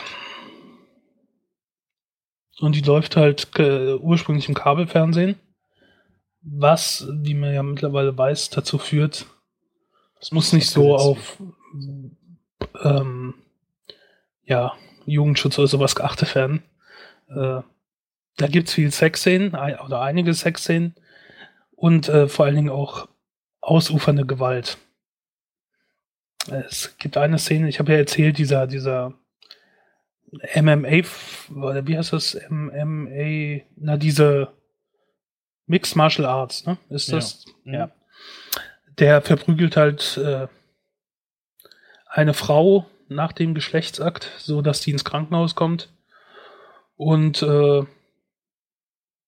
[SPEAKER 1] Und die läuft halt äh, ursprünglich im Kabelfernsehen, was, wie man ja mittlerweile weiß, dazu führt, es muss nicht so auf ähm, ja, Jugendschutz oder sowas geachtet werden. Äh, da gibt es viel Sexszenen oder einige Sexszenen und äh, vor allen Dingen auch ausufernde Gewalt. Es gibt eine Szene, ich habe ja erzählt, dieser, dieser MMA, oder wie heißt das? MMA, na, diese Mixed Martial Arts, ne? Ist das? Ja. ja. Der verprügelt halt äh, eine Frau nach dem Geschlechtsakt, so dass die ins Krankenhaus kommt. Und äh,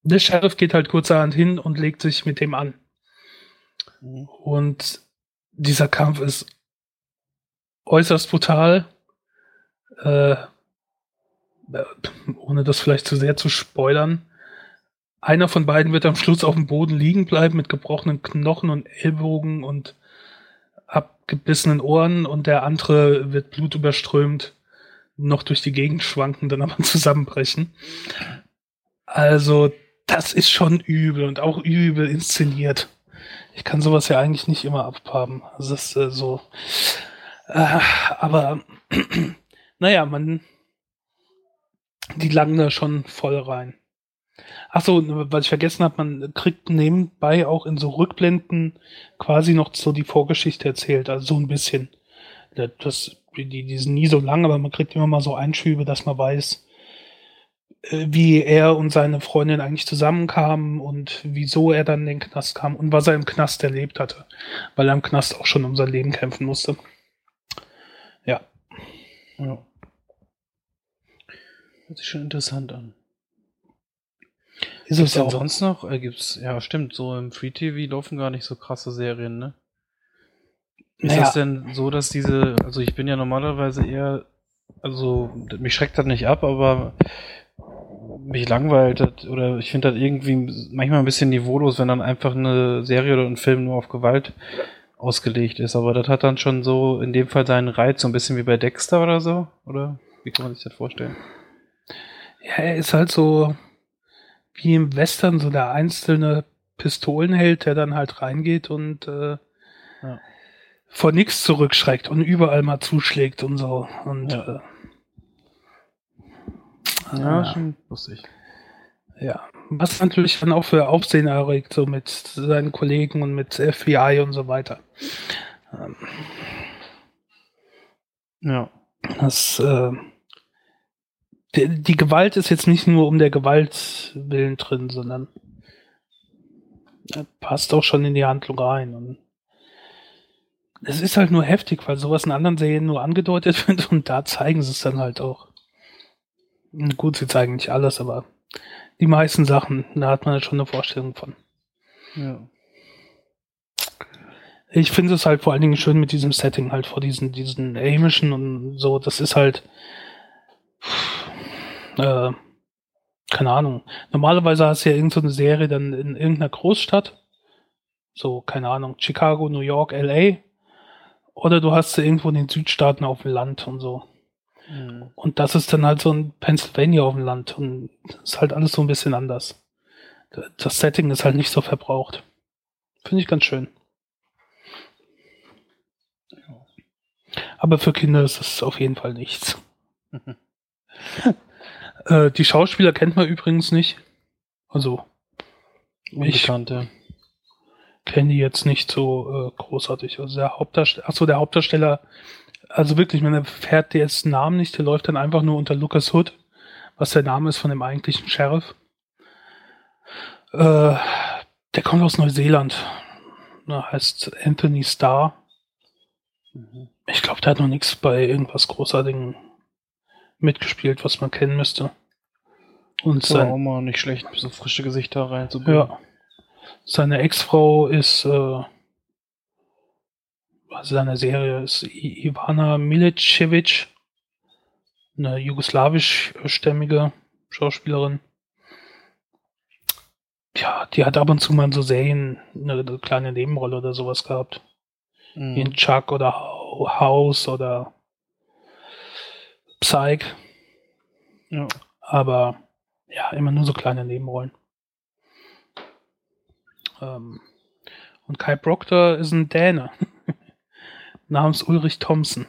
[SPEAKER 1] der Sheriff geht halt kurzerhand hin und legt sich mit dem an. Mhm. Und dieser Kampf ist äußerst brutal. Äh, ohne das vielleicht zu sehr zu spoilern. Einer von beiden wird am Schluss auf dem Boden liegen bleiben mit gebrochenen Knochen und Ellbogen und abgebissenen Ohren und der andere wird blutüberströmt noch durch die Gegend schwanken, dann aber zusammenbrechen. Also das ist schon übel und auch übel inszeniert. Ich kann sowas ja eigentlich nicht immer abhaben. Also das ist äh, so. Äh, aber naja, man. Die langen da schon voll rein. Achso, was ich vergessen habe, man kriegt nebenbei auch in so Rückblenden quasi noch so die Vorgeschichte erzählt, also so ein bisschen. Das, die, die sind nie so lang, aber man kriegt immer mal so Einschübe, dass man weiß, äh, wie er und seine Freundin eigentlich zusammenkamen und wieso er dann in den Knast kam und was er im Knast erlebt hatte, weil er im Knast auch schon um sein Leben kämpfen musste. Ja.
[SPEAKER 3] Ja. Hört sich schon interessant an.
[SPEAKER 1] Ist es
[SPEAKER 3] denn
[SPEAKER 1] auch.
[SPEAKER 3] sonst noch? Äh, gibt's, ja, stimmt, so im Free TV laufen gar nicht so krasse Serien, ne? Ist
[SPEAKER 1] Naja.
[SPEAKER 3] das denn so, dass diese, also ich bin ja normalerweise eher, also mich schreckt das nicht ab, aber mich langweilt oder ich finde das irgendwie manchmal ein bisschen niveaulos, wenn dann einfach eine Serie oder ein Film nur auf Gewalt ausgelegt ist. Aber das hat dann schon so in dem Fall seinen Reiz, so ein bisschen wie bei Dexter oder so, oder? Wie kann man sich das vorstellen?
[SPEAKER 1] Ja, er ist halt so wie im Western so der einzelne Pistolenheld, der dann halt reingeht und äh,
[SPEAKER 3] Ja.
[SPEAKER 1] vor nichts zurückschreckt und überall mal zuschlägt und so. Und
[SPEAKER 3] Ja.
[SPEAKER 1] äh,
[SPEAKER 3] Ja, schon lustig.
[SPEAKER 1] Ja, was natürlich dann auch für Aufsehen erregt, so mit seinen Kollegen und mit FBI und so weiter. Ähm,
[SPEAKER 3] Ja.
[SPEAKER 1] Das, äh, die, die Gewalt ist jetzt nicht nur um der Gewalt willen drin, sondern passt auch schon in die Handlung rein. Und es ist halt nur heftig, weil sowas in anderen Serien nur angedeutet wird und da zeigen sie es dann halt auch. Gut, sie zeigen nicht alles, aber die meisten Sachen, da hat man schon eine Vorstellung von.
[SPEAKER 3] Ja.
[SPEAKER 1] Ich finde es halt vor allen Dingen schön mit diesem Setting halt vor diesen, diesen Amischen und so. Das ist halt, äh, keine Ahnung. Normalerweise hast du ja irgendeine so eine Serie dann in irgendeiner Großstadt. So, keine Ahnung, Chicago, New York, LA. Oder du hast sie irgendwo in den Südstaaten auf dem Land und so.
[SPEAKER 3] Mhm.
[SPEAKER 1] Und das ist dann halt so ein Pennsylvania auf dem Land und ist halt alles so ein bisschen anders. Das Setting ist halt nicht so verbraucht. Finde ich ganz schön. Aber für Kinder ist es auf jeden Fall nichts. äh, die Schauspieler kennt man übrigens nicht. Also, ich
[SPEAKER 3] Unbekannte.
[SPEAKER 1] kenne die jetzt nicht so äh, großartig. Also der Hauptdarsteller, achso, der Hauptdarsteller, also wirklich, man erfährt dessen Namen nicht, der läuft dann einfach nur unter Lucas Hood, was der Name ist von dem eigentlichen Sheriff. Äh, der kommt aus Neuseeland. Na, heißt Anthony Starr.
[SPEAKER 3] Mhm.
[SPEAKER 1] Ich glaube, der hat noch nichts bei irgendwas Großartigem mitgespielt, was man kennen müsste. Und
[SPEAKER 3] aber auch
[SPEAKER 1] sein,
[SPEAKER 3] mal nicht schlecht, so frische Gesichter reinzubringen.
[SPEAKER 1] ja, seine Ex-Frau ist, äh, also seine Serie ist Ivana Milicevic, eine jugoslawischstämmige Schauspielerin. Ja, die hat ab und zu mal in so Serien eine, eine kleine Nebenrolle oder sowas gehabt.
[SPEAKER 3] Mhm.
[SPEAKER 1] In Chuck oder House oder Psych.
[SPEAKER 3] ja.
[SPEAKER 1] Aber ja, immer nur so kleine Nebenrollen. Ähm, und Kai Proctor ist ein Däne. namens Ulrich Thompson.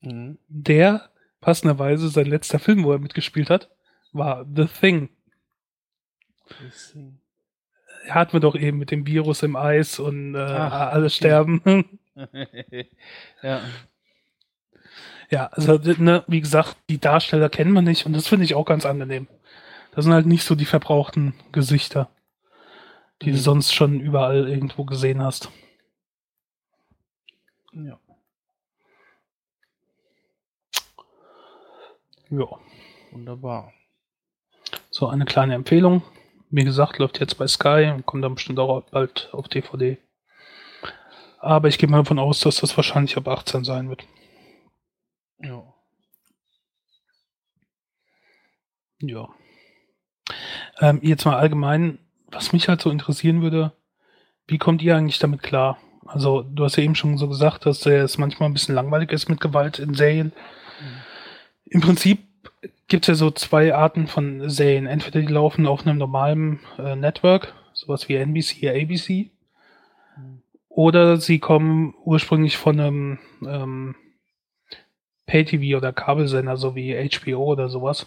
[SPEAKER 3] Mhm.
[SPEAKER 1] Der, passenderweise, sein letzter Film, wo er mitgespielt hat, war The Thing. Hatten wir doch eben mit dem Virus im Eis und äh,
[SPEAKER 3] Ach,
[SPEAKER 1] alle
[SPEAKER 3] okay.
[SPEAKER 1] sterben.
[SPEAKER 3] ja.
[SPEAKER 1] Ja, also ne, wie gesagt, die Darsteller kennen wir nicht und das finde ich auch ganz angenehm. Das sind halt nicht so die verbrauchten Gesichter, die du
[SPEAKER 3] Mhm.
[SPEAKER 1] sonst schon überall irgendwo gesehen hast.
[SPEAKER 3] Ja.
[SPEAKER 1] Ja.
[SPEAKER 3] Wunderbar.
[SPEAKER 1] So eine kleine Empfehlung. Wie gesagt, läuft jetzt bei Sky und kommt dann bestimmt auch bald auf DVD. Aber ich gehe mal davon aus, dass das wahrscheinlich ab 18 sein wird.
[SPEAKER 3] Ja.
[SPEAKER 1] Ja. Ähm, jetzt mal allgemein, was mich halt so interessieren würde, wie kommt ihr eigentlich damit klar? Also, du hast ja eben schon so gesagt, dass es manchmal ein bisschen langweilig ist mit Gewalt in Serien. Im Prinzip gibt es ja so zwei Arten von Serien. Entweder die laufen auf einem normalen äh, Network, sowas wie NBC, ABC, oder sie kommen ursprünglich von einem ähm, Pay-TV oder Kabelsender, so wie HBO oder sowas.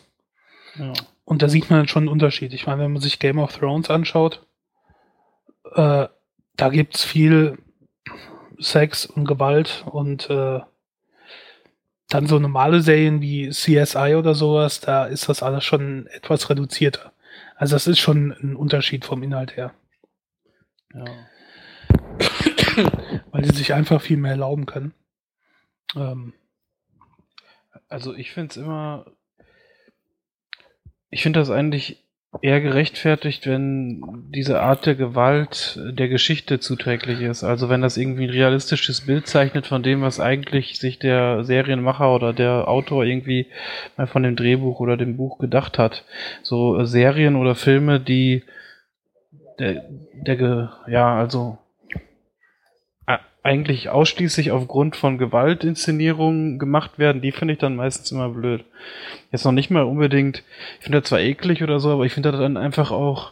[SPEAKER 3] Ja.
[SPEAKER 1] Und da sieht man dann schon einen Unterschied. Ich meine, wenn man sich Game of Thrones anschaut, äh, da gibt's viel Sex und Gewalt und äh, dann so normale Serien wie CSI oder sowas, da ist das alles schon etwas reduzierter. Also das ist schon ein Unterschied vom Inhalt her. Ja. Weil die sich einfach viel mehr erlauben können. Ähm.
[SPEAKER 3] Also ich finde es immer, ich finde das eigentlich eher gerechtfertigt, wenn diese Art der Gewalt der Geschichte zuträglich ist. Also wenn das irgendwie ein realistisches Bild zeichnet von dem, was eigentlich sich der Serienmacher oder der Autor irgendwie mal von dem Drehbuch oder dem Buch gedacht hat. So Serien oder Filme, die der, der ja, also eigentlich ausschließlich aufgrund von Gewaltinszenierungen gemacht werden, die finde ich dann meistens immer blöd. Jetzt noch nicht mal unbedingt, ich finde das zwar eklig oder so, aber ich finde das dann einfach auch,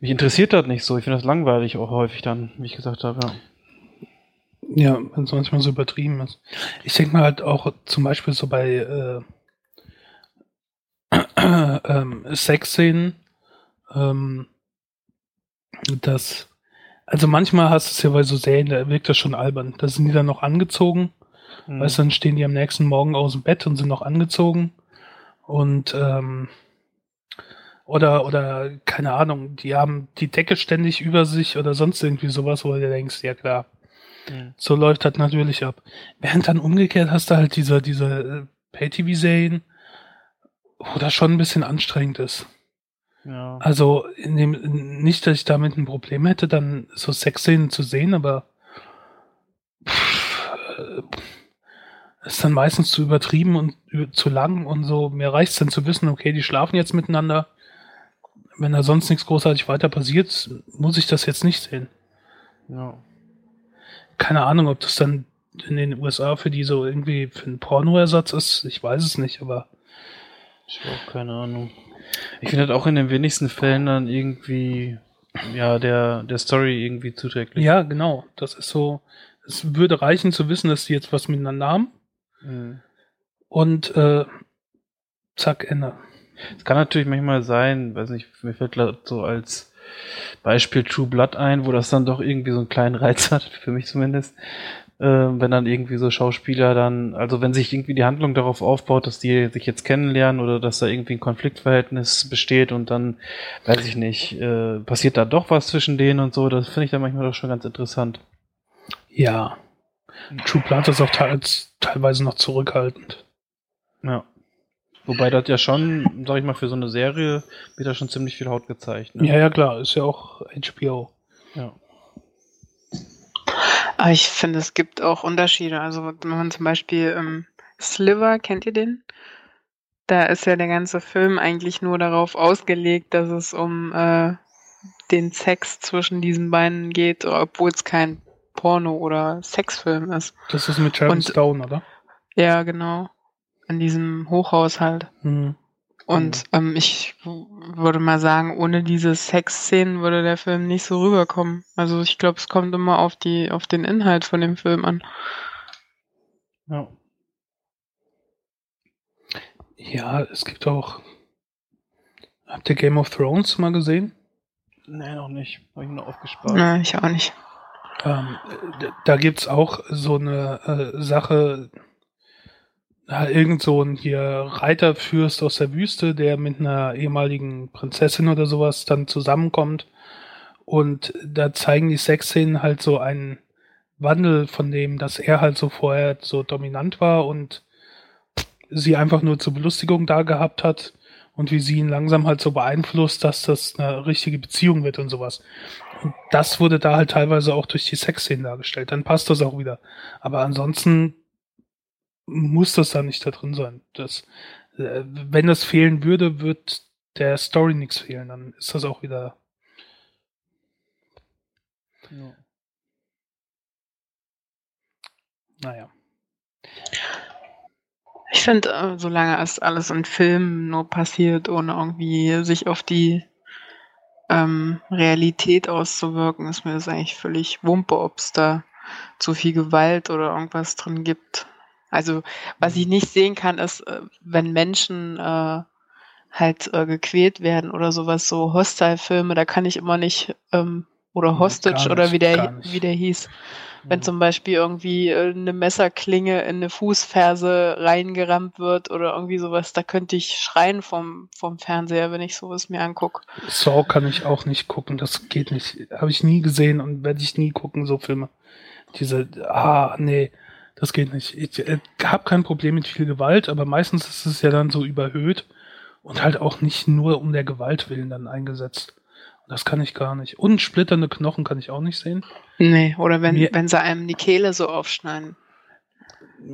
[SPEAKER 3] mich interessiert das nicht so. Ich finde das langweilig auch häufig dann, wie ich gesagt habe, ja.
[SPEAKER 1] Ja, wenn es manchmal so übertrieben ist. Ich denke mal halt auch zum Beispiel so bei äh, ähm, Sexszenen, ähm, dass also manchmal hast du es ja bei so Serien, da wirkt das schon albern. Da sind die dann noch angezogen. Mhm. Weißt du, dann stehen die am nächsten Morgen aus dem Bett und sind noch angezogen. Und ähm, oder, oder, keine Ahnung, die haben die Decke ständig über sich oder sonst irgendwie sowas, wo du denkst, ja klar. Mhm. So läuft das natürlich ab. Während dann umgekehrt hast du halt diese, diese äh, Pay-TV-Serien, wo das schon ein bisschen anstrengend ist. Ja. Also dem, nicht, dass ich damit ein Problem hätte, dann so Sexszenen zu sehen, aber pff, äh, ist dann meistens zu übertrieben und zu lang und so. Mir reicht es dann zu wissen, okay, die schlafen jetzt miteinander. Wenn da sonst nichts großartig weiter passiert, muss ich das jetzt nicht sehen. Ja. Keine Ahnung, ob das dann in den USA für die so irgendwie für einen Pornoersatz ist. Ich weiß es nicht, aber.
[SPEAKER 3] Ich habe auch keine Ahnung. Ich finde das auch in den wenigsten Fällen dann irgendwie, ja, der, der Story irgendwie zuträglich.
[SPEAKER 1] Ja, genau. Das ist so, es würde reichen zu wissen, dass die jetzt was miteinander haben. Mhm. Und äh, zack, Ende.
[SPEAKER 3] Es kann natürlich manchmal sein, weiß nicht, mir fällt so als Beispiel True Blood ein, wo das dann doch irgendwie so einen kleinen Reiz hat, für mich zumindest, äh, wenn dann irgendwie so Schauspieler dann, also wenn sich irgendwie die Handlung darauf aufbaut, dass die sich jetzt kennenlernen oder dass da irgendwie ein Konfliktverhältnis besteht und dann, weiß ich nicht, äh, passiert da doch was zwischen denen und so, das finde ich dann manchmal doch schon ganz interessant.
[SPEAKER 1] Ja. True Blood ist auch teils, teilweise noch zurückhaltend.
[SPEAKER 3] Ja. Wobei das ja schon, sag ich mal, für so eine Serie wird da schon ziemlich viel Haut gezeigt. Ne?
[SPEAKER 1] Ja, ja, klar, ist ja auch HBO.
[SPEAKER 3] Ja.
[SPEAKER 2] Aber ich finde, es gibt auch Unterschiede. Also wenn man zum Beispiel ähm, Sliver, kennt ihr den? Da ist ja der ganze Film eigentlich nur darauf ausgelegt, dass es um äh, den Sex zwischen diesen beiden geht, obwohl es kein Porno- oder Sexfilm ist.
[SPEAKER 1] Das ist mit Sharon Stone, oder?
[SPEAKER 2] Ja, genau. An diesem Hochhaus halt. Mhm. Und ähm, ich würde mal sagen, ohne diese Sexszenen würde der Film nicht so rüberkommen. Also ich glaube, es kommt immer auf die, auf den Inhalt von dem Film an.
[SPEAKER 1] Ja. Ja, es gibt auch. Habt ihr Game of Thrones mal gesehen?
[SPEAKER 3] Nee, noch nicht. Habe ich nur aufgespart.
[SPEAKER 2] Nein, ich auch nicht.
[SPEAKER 1] Ähm, da gibt's auch so eine äh, Sache, ja, irgend so ein hier Reiterfürst aus der Wüste, der mit einer ehemaligen Prinzessin oder sowas dann zusammenkommt. Und da zeigen die Sexszenen halt so einen Wandel von dem, dass er halt so vorher so dominant war und sie einfach nur zur Belustigung da gehabt hat und wie sie ihn langsam halt so beeinflusst, dass das eine richtige Beziehung wird und sowas. Und das wurde da halt teilweise auch durch die Sexszenen dargestellt. Dann passt das auch wieder. Aber ansonsten muss das da nicht da drin sein. Das, äh, wenn das fehlen würde, wird der Story nichts fehlen. Dann ist das auch wieder. Ja. Naja.
[SPEAKER 2] Ich finde, äh, solange es alles in Filmen nur passiert, ohne irgendwie sich auf die ähm, Realität auszuwirken, ist mir das eigentlich völlig wumpe, ob es da zu viel Gewalt oder irgendwas drin gibt. Also, was ich nicht sehen kann, ist, äh, wenn Menschen äh, halt äh, gequält werden oder sowas, so Hostile-Filme, da kann ich immer nicht ähm, oder Hostage
[SPEAKER 1] Gar
[SPEAKER 2] oder
[SPEAKER 1] nicht,
[SPEAKER 2] wie der,
[SPEAKER 1] nicht.
[SPEAKER 2] wie der hieß. Wenn
[SPEAKER 3] Mhm.
[SPEAKER 2] zum Beispiel irgendwie äh, eine Messerklinge in eine Fußferse reingerammt wird oder irgendwie sowas, da könnte ich schreien vom, vom Fernseher, wenn ich sowas mir angucke.
[SPEAKER 1] Saw kann ich auch nicht gucken, das geht nicht. Habe ich nie gesehen und werde ich nie gucken, so Filme. Diese, ah, nee, das geht nicht. Ich äh, habe kein Problem mit viel Gewalt, aber meistens ist es ja dann so überhöht und halt auch nicht nur um der Gewalt willen dann eingesetzt. Das kann ich gar nicht. Und splitternde Knochen kann ich auch nicht sehen.
[SPEAKER 2] Nee, oder wenn,
[SPEAKER 1] Mir-
[SPEAKER 2] wenn sie einem die Kehle so aufschneiden.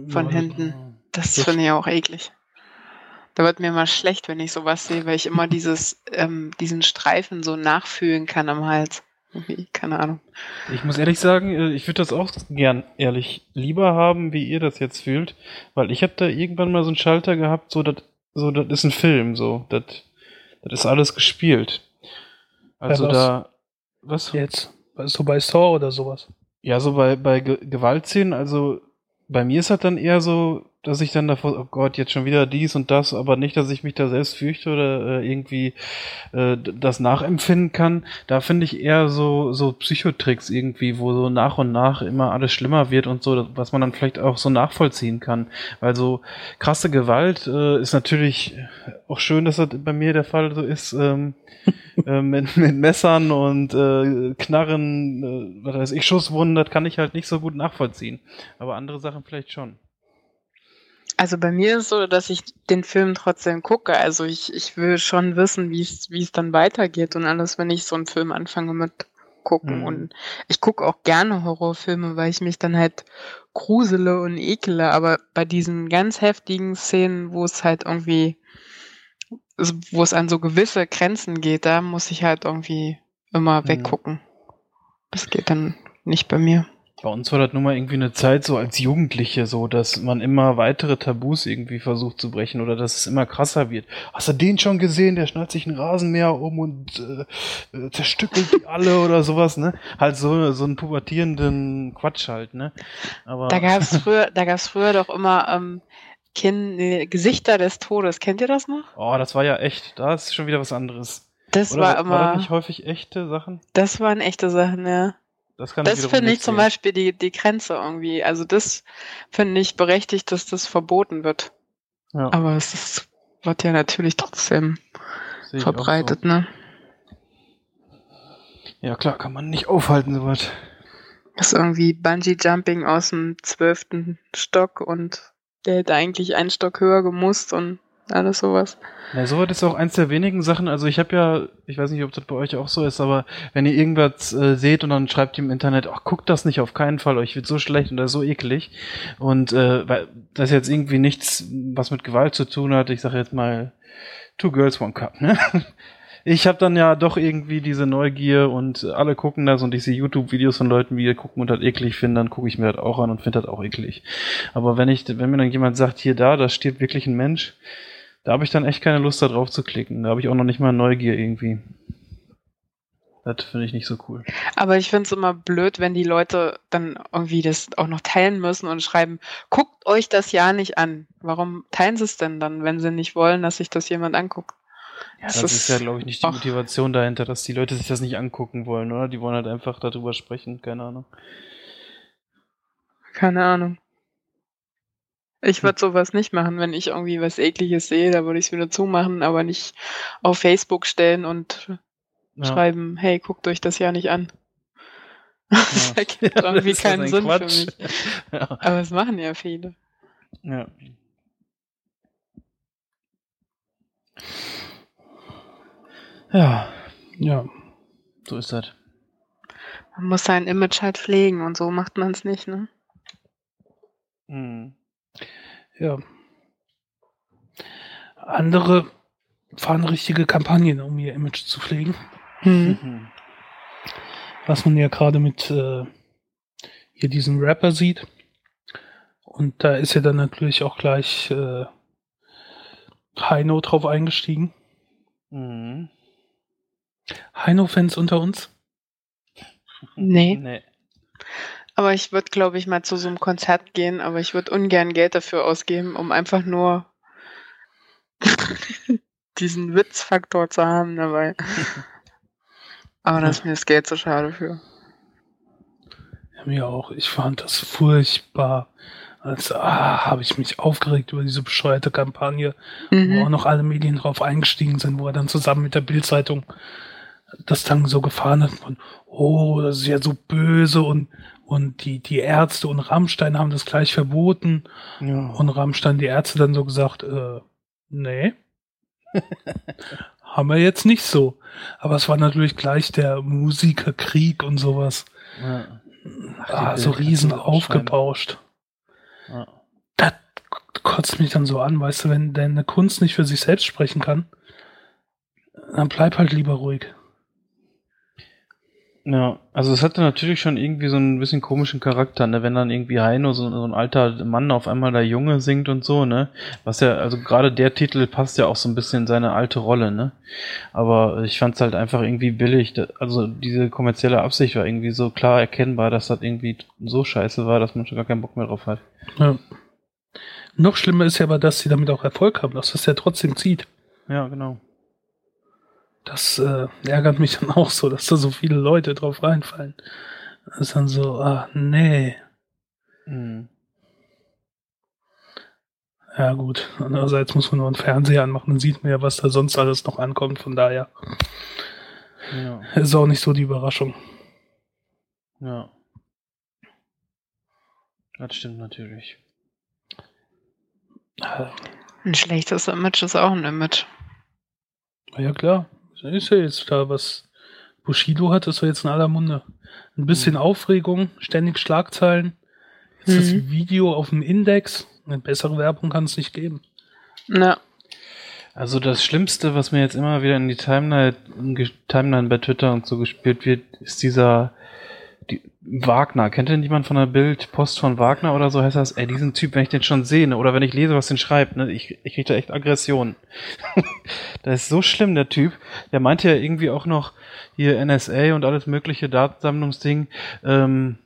[SPEAKER 2] Von hinten. Das
[SPEAKER 1] Das-
[SPEAKER 2] finde ich auch eklig. Da wird mir mal schlecht, wenn ich sowas sehe, weil ich immer dieses, ähm, diesen Streifen so nachfühlen kann am Hals. Irgendwie, keine Ahnung.
[SPEAKER 3] Ich muss ehrlich sagen, äh, ich würde das auch gern ehrlich lieber haben, wie ihr das jetzt fühlt, weil ich habe da irgendwann mal so einen Schalter gehabt, so das so das ist ein Film, so das das ist alles gespielt. Also
[SPEAKER 1] Ja, was?
[SPEAKER 3] da was?
[SPEAKER 1] Jetzt. So bei Saw oder sowas.
[SPEAKER 3] Ja, so bei bei Ge Gewaltszenen, also bei mir ist das dann eher so, dass ich dann davor, oh Gott, jetzt schon wieder dies und das, aber nicht, dass ich mich da selbst fürchte oder äh, irgendwie äh, das nachempfinden kann. Da finde ich eher so so Psychotricks irgendwie, wo so nach und nach immer alles schlimmer wird und so, was man dann vielleicht auch so nachvollziehen kann. Weil so krasse Gewalt äh, ist natürlich auch schön, dass das bei mir der Fall so ist. Ähm, äh, mit, mit Messern und äh, Knarren, äh, was weiß ich, Schusswunden, das kann ich halt nicht so gut nachvollziehen. Aber andere Sachen vielleicht schon.
[SPEAKER 2] Also bei mir ist es so, dass ich den Film trotzdem gucke. Also ich, ich will schon wissen, wie es wie es dann weitergeht und alles, wenn ich so einen Film anfange mit gucken.
[SPEAKER 3] Mhm.
[SPEAKER 2] Und ich gucke auch gerne Horrorfilme, weil ich mich dann halt grusele und ekele. Aber bei diesen ganz heftigen Szenen, wo es halt irgendwie, wo es an so gewisse Grenzen geht, da muss ich halt irgendwie immer
[SPEAKER 3] Mhm.
[SPEAKER 2] weggucken. Das geht dann nicht bei mir.
[SPEAKER 3] Bei uns war das nun mal irgendwie eine Zeit so als Jugendliche so, dass man immer weitere Tabus irgendwie versucht zu brechen oder dass es immer krasser wird. Hast du den schon gesehen? Der schnallt sich ein Rasenmäher um und äh, äh, zerstückelt die alle oder sowas, ne? Halt so, so einen pubertierenden Quatsch halt, ne? Aber
[SPEAKER 2] Da gab es früher, da gab's früher doch immer ähm, Kin nee, Gesichter des Todes. Kennt ihr das noch?
[SPEAKER 3] oh, das war ja echt. Da ist schon wieder was anderes.
[SPEAKER 2] Das
[SPEAKER 3] Oder
[SPEAKER 2] war
[SPEAKER 3] war
[SPEAKER 2] immer,
[SPEAKER 3] das nicht häufig echte Sachen?
[SPEAKER 2] das waren echte Sachen, ja.
[SPEAKER 3] Das
[SPEAKER 2] Das finde ich zum. Beispiel die, die Grenze irgendwie. Also das finde ich berechtigt, dass das verboten wird.
[SPEAKER 3] Ja,
[SPEAKER 2] Aber es ist, wird ja natürlich trotzdem verbreitet, ne?
[SPEAKER 3] So. Ja klar, kann man nicht aufhalten, sowas.
[SPEAKER 2] Das ist irgendwie Bungee-Jumping aus dem zwölften Stock und der hätte eigentlich einen Stock höher gemusst und alles sowas.
[SPEAKER 3] Ja, sowas ist auch eins der wenigen Sachen. Also ich habe ja, ich weiß nicht, ob das bei euch auch so ist, aber wenn ihr irgendwas äh, seht und dann schreibt ihr im Internet, ach guckt das nicht auf keinen Fall, euch wird so schlecht oder so eklig. Und äh, weil das jetzt irgendwie nichts, was mit Gewalt zu tun hat. Ich sage jetzt mal Two Girls One Cup. Ne? Ich habe dann ja doch irgendwie diese Neugier und alle gucken das und ich sehe YouTube-Videos von Leuten, die gucken und das eklig finden, dann gucke ich mir das auch an und finde das auch eklig. Aber wenn ich, wenn mir dann jemand sagt, hier da, da stirbt wirklich ein Mensch, da habe ich dann echt keine Lust, da drauf zu klicken. Da habe ich auch noch nicht mal Neugier irgendwie. Das finde ich nicht so cool.
[SPEAKER 2] Aber ich finde es immer blöd, wenn die Leute dann irgendwie das auch noch teilen müssen und schreiben, guckt euch das ja nicht an. Warum teilen sie es denn dann, wenn sie nicht wollen, dass sich das jemand anguckt?
[SPEAKER 3] Ja, das,
[SPEAKER 2] Das
[SPEAKER 3] ist
[SPEAKER 2] ist-
[SPEAKER 3] ja, glaube ich, nicht die. Motivation dahinter, dass die Leute sich das nicht angucken wollen, oder? Die wollen halt einfach darüber sprechen, keine Ahnung.
[SPEAKER 2] Keine Ahnung. Ich
[SPEAKER 3] Hm.
[SPEAKER 2] würde sowas nicht machen, wenn ich irgendwie was Ekliges sehe, da würde ich es wieder zumachen, aber nicht auf Facebook stellen und
[SPEAKER 3] Ja.
[SPEAKER 2] schreiben, hey, guckt euch das ja nicht an. Das
[SPEAKER 3] Ja.
[SPEAKER 2] ergibt
[SPEAKER 3] Ja,
[SPEAKER 2] irgendwie
[SPEAKER 3] das doch
[SPEAKER 2] keinen
[SPEAKER 3] ein
[SPEAKER 2] Sinn
[SPEAKER 3] Quatsch.
[SPEAKER 2] für mich.
[SPEAKER 3] Ja.
[SPEAKER 2] Aber es machen ja viele.
[SPEAKER 3] ja. Ja,
[SPEAKER 1] Ja.
[SPEAKER 3] so ist das.
[SPEAKER 2] Man muss sein Image halt pflegen und so macht man es nicht, ne?
[SPEAKER 3] Hm.
[SPEAKER 1] Ja. Andere fahren richtige Kampagnen, um ihr Image zu pflegen.
[SPEAKER 2] Hm.
[SPEAKER 3] Mhm.
[SPEAKER 1] Was man ja gerade mit äh, hier diesen Rapper sieht. Und da ist ja dann natürlich auch gleich äh, Heino drauf eingestiegen.
[SPEAKER 3] Mhm.
[SPEAKER 1] Heino-Fans unter uns?
[SPEAKER 2] Nee.
[SPEAKER 3] Nee.
[SPEAKER 2] Aber ich würde, glaube ich, mal zu so einem Konzert gehen, aber ich würde ungern Geld dafür ausgeben, um einfach nur diesen Witzfaktor zu haben dabei. Aber da ist mir das Geld so schade für.
[SPEAKER 1] Ja, mir auch. Ich fand das furchtbar. Also, ah, habe ich mich aufgeregt über diese bescheuerte Kampagne, mhm. wo auch noch alle Medien drauf eingestiegen sind, wo er dann zusammen mit der Bildzeitung das dann so gefahren hat von, oh, das ist ja so böse und, und die, die Ärzte und Rammstein haben das gleich verboten. Ja. Und Rammstein, die Ärzte dann so gesagt, äh, nee. haben wir jetzt nicht so. Aber es war natürlich gleich der Musikerkrieg und sowas. Ja. Ah, so riesen aufgebauscht. Ja. Das kotzt mich dann so an, weißt du, wenn deine Kunst nicht für sich selbst sprechen kann, dann bleib halt lieber ruhig.
[SPEAKER 3] Ja, also es hatte natürlich schon irgendwie so ein bisschen komischen Charakter, ne? Wenn dann irgendwie Heino, so, so ein alter Mann, auf einmal der Junge singt und so, ne? Was ja, also gerade der Titel passt ja auch so ein bisschen in seine alte Rolle, ne? Aber ich fand es halt einfach irgendwie billig. Also diese kommerzielle Absicht war irgendwie so klar erkennbar, dass das irgendwie so scheiße war, dass man schon gar keinen Bock mehr drauf hat. Ja.
[SPEAKER 1] Noch schlimmer ist ja aber, dass sie damit auch Erfolg haben, dass das ja trotzdem zieht.
[SPEAKER 3] Ja, genau.
[SPEAKER 1] Das äh, ärgert mich dann auch so, dass da so viele Leute drauf reinfallen. Das ist dann so, ah, nee. Mhm. Ja, gut. Andererseits muss man nur einen Fernseher anmachen, dann sieht man ja, was da sonst alles noch ankommt. Von daher ja. ist auch nicht so die Überraschung.
[SPEAKER 3] Ja. Das stimmt natürlich.
[SPEAKER 2] Ein schlechtes Image ist auch ein Image.
[SPEAKER 1] Ja, klar ist ja jetzt da was Bushido hat, ist ja jetzt in aller Munde. Ein bisschen mhm. Aufregung, ständig Schlagzeilen. Jetzt mhm. das Video auf dem Index. Eine bessere Werbung kann es nicht geben.
[SPEAKER 2] Ja.
[SPEAKER 3] Also das Schlimmste, was mir jetzt immer wieder in die Timeline, in Timeline bei Twitter und so gespielt wird, ist dieser die, Wagner. Kennt denn jemand von der Bild Post von Wagner oder so heißt das? Ey, diesen Typ, wenn ich den schon sehe, ne, oder wenn ich lese, was den schreibt, ne, ich, ich kriege da echt Aggression. das ist so schlimm, der Typ. Der meinte ja irgendwie auch noch hier NSA und alles mögliche Datensammlungsding. Ähm,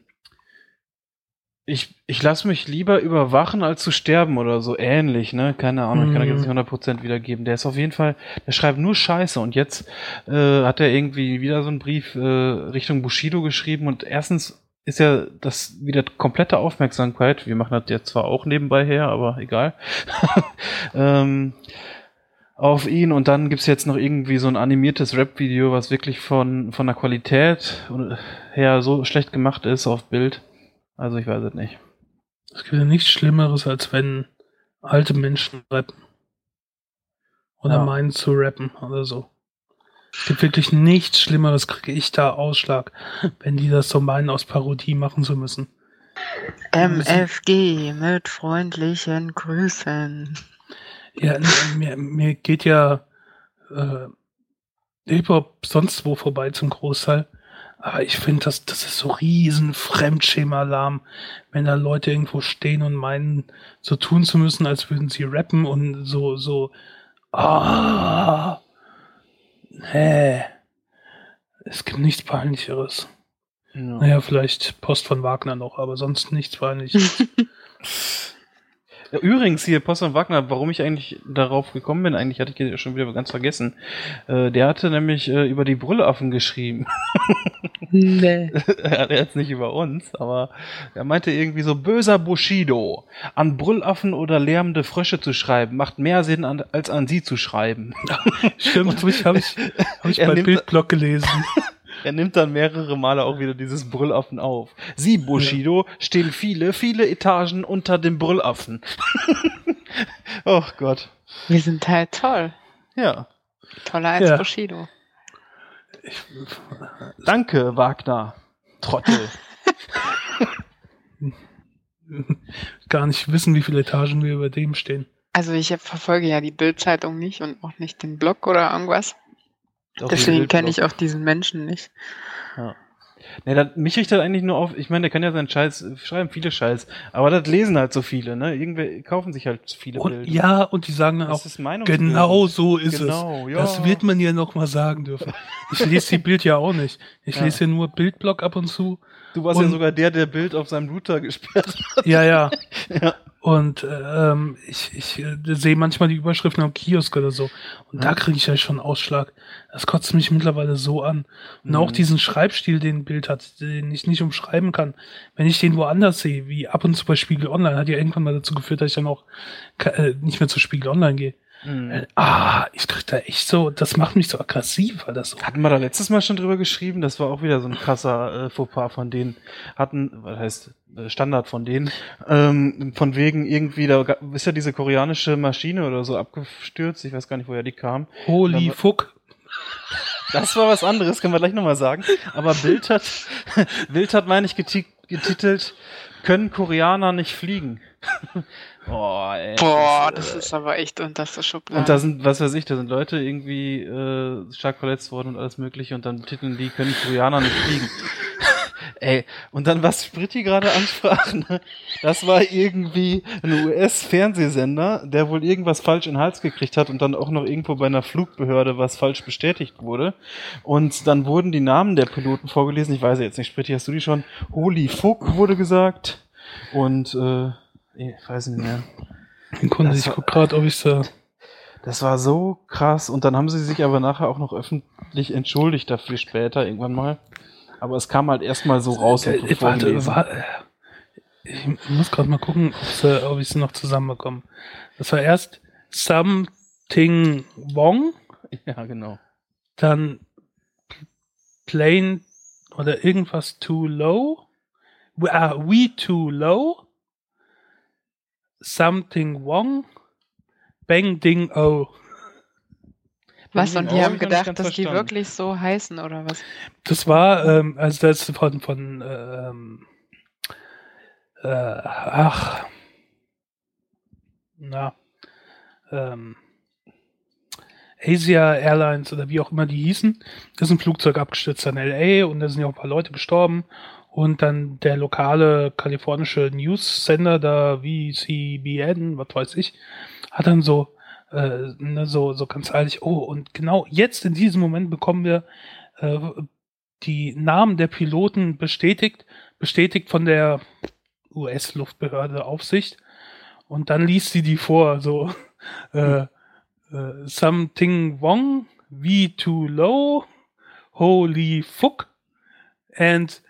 [SPEAKER 3] ich, ich lasse mich lieber überwachen, als zu sterben oder so ähnlich, ne? Keine Ahnung, ich kann das jetzt nicht 100% mhm. wiedergeben. Der ist auf jeden Fall, der schreibt nur Scheiße und jetzt äh, hat er irgendwie wieder so einen Brief äh, Richtung Bushido geschrieben und erstens ist ja das wieder komplette Aufmerksamkeit. Wir machen das jetzt zwar auch nebenbei her, aber egal. ähm, auf ihn und dann gibt's jetzt noch irgendwie so ein animiertes Rap-Video, was wirklich von, von der Qualität her so schlecht gemacht ist auf Bild also ich weiß es nicht.
[SPEAKER 1] Es gibt ja nichts Schlimmeres, als wenn alte Menschen rappen. Oder ja. meinen zu rappen oder so. Es gibt wirklich nichts Schlimmeres, kriege ich da Ausschlag, wenn die das so meinen, aus Parodie machen zu müssen.
[SPEAKER 2] MFG mit freundlichen Grüßen.
[SPEAKER 1] Ja, mir, mir geht ja äh, Hip-Hop sonst wo vorbei zum Großteil. Aber ich finde, das, das ist so riesen Fremdschema-Alarm, wenn da Leute irgendwo stehen und meinen, so tun zu müssen, als würden sie rappen und so, so, ah, nee. Es gibt nichts Peinlicheres. Ja. Naja, vielleicht Post von Wagner noch, aber sonst nichts Peinliches.
[SPEAKER 3] Ja, übrigens hier, Post von Wagner, warum ich eigentlich darauf gekommen bin, eigentlich hatte ich schon wieder ganz vergessen. Äh, der hatte nämlich äh, über die Brüllaffen geschrieben. Nee. er hat jetzt nicht über uns, aber er meinte irgendwie so böser Bushido. An Brüllaffen oder lärmende Frösche zu schreiben, macht mehr Sinn, an, als an sie zu schreiben.
[SPEAKER 1] Stimmt, habe ich, hab ich, hab ich bei Bildblock gelesen.
[SPEAKER 3] Er nimmt dann mehrere Male auch wieder dieses Brüllaffen auf. Sie, Bushido, stehen viele, viele Etagen unter dem Brüllaffen. oh Gott.
[SPEAKER 2] Wir sind halt toll.
[SPEAKER 3] Ja.
[SPEAKER 2] Toller als ja. Bushido.
[SPEAKER 3] Ich, danke, Wagner. Trottel.
[SPEAKER 1] Gar nicht wissen, wie viele Etagen wir über dem stehen.
[SPEAKER 2] Also ich verfolge ja die Bildzeitung nicht und auch nicht den Blog oder irgendwas. Deswegen kenne ich auch diesen Menschen nicht.
[SPEAKER 3] Ja. Ne, das, mich riecht das eigentlich nur auf, ich meine, der kann ja seinen Scheiß, schreiben viele Scheiß, aber das lesen halt so viele, ne? Irgendwer kaufen sich halt viele
[SPEAKER 1] und, Bilder. Ja, und die sagen dann das auch, genau so ist genau, es. Ja. Das wird man ja noch mal sagen dürfen. Ich lese die Bild ja auch nicht. Ich ja. lese ja nur Bildblock ab und zu.
[SPEAKER 3] Du warst und, ja sogar der, der Bild auf seinem Router gesperrt hat.
[SPEAKER 1] Ja, ja. ja. Und ähm, ich, ich äh, sehe manchmal die Überschriften am Kiosk oder so. Und
[SPEAKER 3] Ja.
[SPEAKER 1] da kriege ich ja schon Ausschlag. Das kotzt mich mittlerweile so an. Und auch
[SPEAKER 3] Mhm.
[SPEAKER 1] diesen Schreibstil, den ein Bild hat, den ich nicht umschreiben kann. Wenn ich den woanders sehe, wie ab und zu bei Spiegel Online, hat ja irgendwann mal dazu geführt, dass ich dann auch äh, nicht mehr zu Spiegel Online gehe.
[SPEAKER 3] Mhm.
[SPEAKER 1] Äh, ah, ich krieg da echt so, das macht mich so aggressiv, weil das so.
[SPEAKER 3] Hatten wir da letztes Mal schon drüber geschrieben, das war auch wieder so ein krasser äh, Fauxpas von denen. Hatten, was heißt, äh, Standard von denen. Ähm, von wegen irgendwie, da ist ja diese koreanische Maschine oder so abgestürzt, ich weiß gar nicht, woher die kam.
[SPEAKER 1] Holy
[SPEAKER 3] Aber-
[SPEAKER 1] fuck.
[SPEAKER 3] Das war was anderes, können wir gleich nochmal sagen. Aber Bild hat, Bild hat, meine ich, geti getitelt, können Koreaner nicht fliegen. Boah, ey.
[SPEAKER 2] Boah,
[SPEAKER 3] das,
[SPEAKER 2] das
[SPEAKER 3] äh,
[SPEAKER 2] ist aber echt unterste Schublade.
[SPEAKER 3] Und da sind, was weiß ich, da sind Leute irgendwie äh, stark verletzt worden und alles mögliche und dann titeln die, können Koreaner nicht fliegen. Ey, und dann, was Spritti gerade ansprach, ne? das war irgendwie ein US-Fernsehsender, der wohl irgendwas falsch in den Hals gekriegt hat und dann auch noch irgendwo bei einer Flugbehörde was falsch bestätigt wurde. Und dann wurden die Namen der Piloten vorgelesen. Ich weiß ja jetzt nicht, Spritti, hast du die schon? Holy fuck wurde gesagt. Und, äh, ich weiß nicht mehr. Das
[SPEAKER 1] ich
[SPEAKER 3] war-
[SPEAKER 1] guck gerade, ob ich so.
[SPEAKER 3] Das war so krass und dann haben sie sich aber nachher auch noch öffentlich entschuldigt dafür später irgendwann mal. Aber es kam halt erstmal so raus und
[SPEAKER 1] Äh, warte, warte. Ich muss gerade mal gucken, ob, sie, ob ich sie noch zusammenbekomme. Das war erst Something Wong,
[SPEAKER 3] Ja, genau.
[SPEAKER 1] dann Plain oder irgendwas Too Low. We, ah, we Too Low. Something Wong. Bang Ding O.
[SPEAKER 2] was? Und die haben gedacht, dass die
[SPEAKER 3] verstanden.
[SPEAKER 2] wirklich so heißen, oder was?
[SPEAKER 1] Das war, ähm, also das ist von, von ähm, äh, ach, na, ähm, Asia Airlines oder wie auch immer die hießen, ist ein Flugzeug abgestürzt in LA und da sind ja auch ein paar Leute gestorben und dann der lokale kalifornische News-Sender da, VCBN, was weiß ich, hat dann so, äh, ne, so, so ganz ehrlich, oh, und genau jetzt in diesem Moment bekommen wir äh, die Namen der Piloten bestätigt, bestätigt von der US-Luftbehörde Aufsicht. Und dann liest sie die vor, so äh, äh, Something Wrong, V too low, Holy fuck and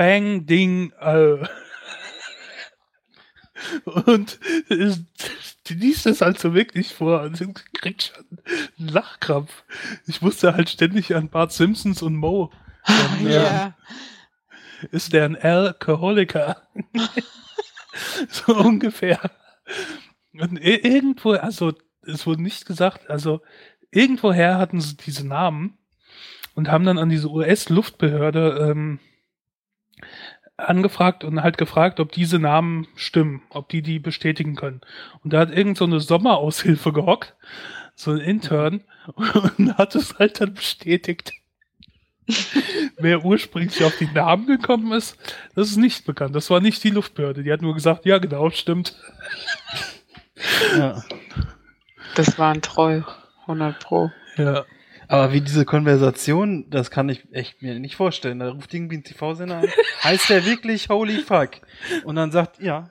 [SPEAKER 1] Bang Ding äh. Und die liest das halt so wirklich vor und sie kriegt schon einen Lachkrampf. Ich musste halt ständig an Bart Simpsons und Mo. Und, äh,
[SPEAKER 2] Ja.
[SPEAKER 1] ist der ein Alkoholiker? so ungefähr. Und irgendwo, also es wurde nicht gesagt, also irgendwoher hatten sie diese Namen und haben dann an diese US-Luftbehörde ähm, angefragt und halt gefragt, ob diese Namen stimmen, ob die die bestätigen können. Und da hat irgend so eine Sommeraushilfe gehockt, so ein Intern, und hat es halt dann bestätigt. Wer ursprünglich auf die Namen gekommen ist, das ist nicht bekannt. Das war nicht die Luftbehörde. Die hat nur gesagt, ja genau, stimmt.
[SPEAKER 3] Ja.
[SPEAKER 2] Das war ein Troll. 100 Pro.
[SPEAKER 1] Ja.
[SPEAKER 3] Aber wie diese Konversation, das kann ich echt mir nicht vorstellen. Da ruft irgendwie ein TV-Sender an. heißt der wirklich Holy Fuck? Und dann sagt, ja.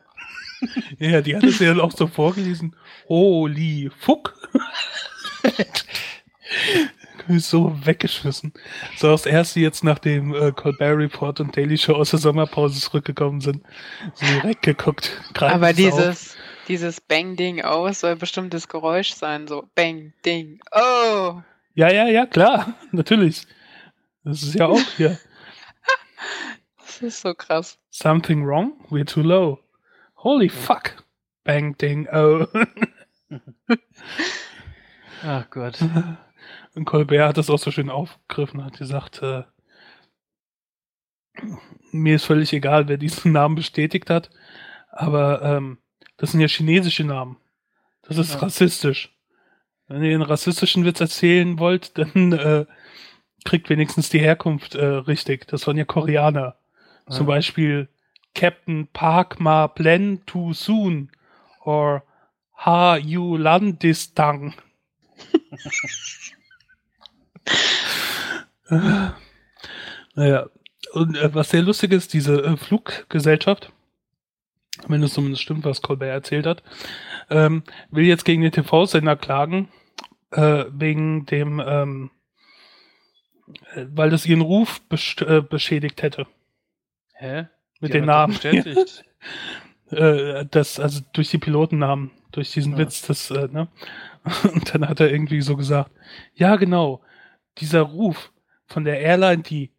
[SPEAKER 1] Ja, die hat es ja auch so vorgelesen. Holy fuck. so weggeschmissen. So das erste jetzt, nachdem äh, Colbert Report und Daily Show aus der Sommerpause zurückgekommen sind, so direkt geguckt.
[SPEAKER 2] Aber
[SPEAKER 1] auf.
[SPEAKER 2] dieses, dieses Bang-Ding aus soll bestimmt das Geräusch sein. So Bang-Ding. Oh!
[SPEAKER 1] Ja, ja, ja, klar, natürlich. Das ist ja auch hier.
[SPEAKER 2] Das ist so krass.
[SPEAKER 1] Something wrong? We're too low. Holy fuck. Bang, ding, oh.
[SPEAKER 3] Ach Gott.
[SPEAKER 1] Und Colbert hat das auch so schön aufgegriffen, hat gesagt, äh, mir ist völlig egal, wer diesen Namen bestätigt hat, aber ähm, das sind ja chinesische Namen. Das ist
[SPEAKER 3] Ja.
[SPEAKER 1] rassistisch. Wenn ihr einen rassistischen Witz erzählen wollt, dann äh, kriegt wenigstens die Herkunft äh, richtig. Das waren ja Koreaner. Zum
[SPEAKER 3] Ja.
[SPEAKER 1] Beispiel Captain Park Ma Plen Too Soon or Ha Yu Landistang. naja, und äh, was sehr lustig ist, diese äh, Fluggesellschaft, wenn es zumindest stimmt, was Colbert erzählt hat, ähm, will jetzt gegen den TV-Sender klagen, äh, wegen dem, ähm, äh, weil das ihren Ruf äh, beschädigt hätte.
[SPEAKER 3] Hä?
[SPEAKER 1] Mit den Namen. Bestätigt. äh, das, also durch die Pilotennamen, durch diesen ja. Witz, das, äh, ne? Und dann hat er irgendwie so gesagt, ja genau, dieser Ruf von der Airline, die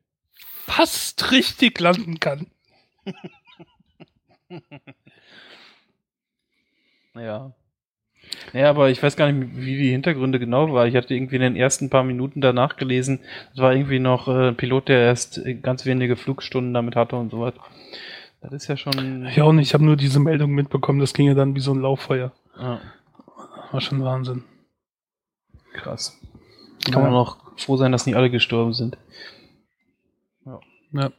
[SPEAKER 1] fast richtig landen kann.
[SPEAKER 3] ja. Naja, aber ich weiß gar nicht, wie die Hintergründe genau waren. Ich hatte irgendwie in den ersten paar Minuten danach gelesen, es war irgendwie noch äh, ein Pilot, der erst ganz wenige Flugstunden damit hatte und so weiter. Das ist ja schon.
[SPEAKER 1] Ja, und ich habe nur diese Meldung mitbekommen, das ging ja dann wie so ein Lauffeuer. Ja. War schon Wahnsinn.
[SPEAKER 3] Krass. Kann ja. man auch froh sein, dass nicht alle gestorben sind.
[SPEAKER 1] Ja. Ja.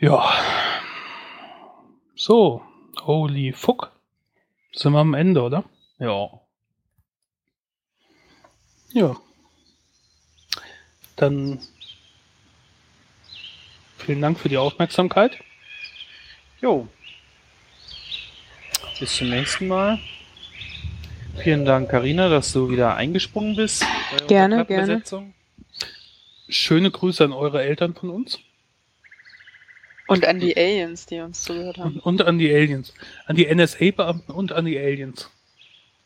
[SPEAKER 1] ja. So, holy fuck. Sind wir am Ende, oder?
[SPEAKER 3] Ja.
[SPEAKER 1] Ja. Dann vielen Dank für die Aufmerksamkeit.
[SPEAKER 3] Jo. Bis zum nächsten Mal. Vielen Dank, Karina, dass du wieder eingesprungen bist.
[SPEAKER 2] Gerne, gerne.
[SPEAKER 1] Schöne Grüße an eure Eltern von uns.
[SPEAKER 2] Und an die Aliens, die uns zugehört haben.
[SPEAKER 1] Und, und an die Aliens. An die NSA-Beamten und an die Aliens.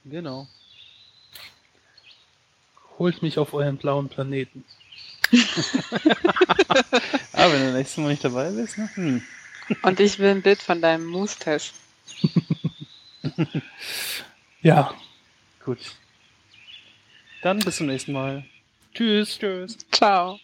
[SPEAKER 3] Genau.
[SPEAKER 1] Holt mich auf euren blauen Planeten.
[SPEAKER 3] ah, wenn du nächstes Mal nicht dabei bist, ne? Hm.
[SPEAKER 2] Und ich will ein Bild von deinem Moose-Test.
[SPEAKER 1] ja.
[SPEAKER 3] Gut. Dann bis zum nächsten Mal.
[SPEAKER 1] Tschüss. Tschüss.
[SPEAKER 2] Ciao.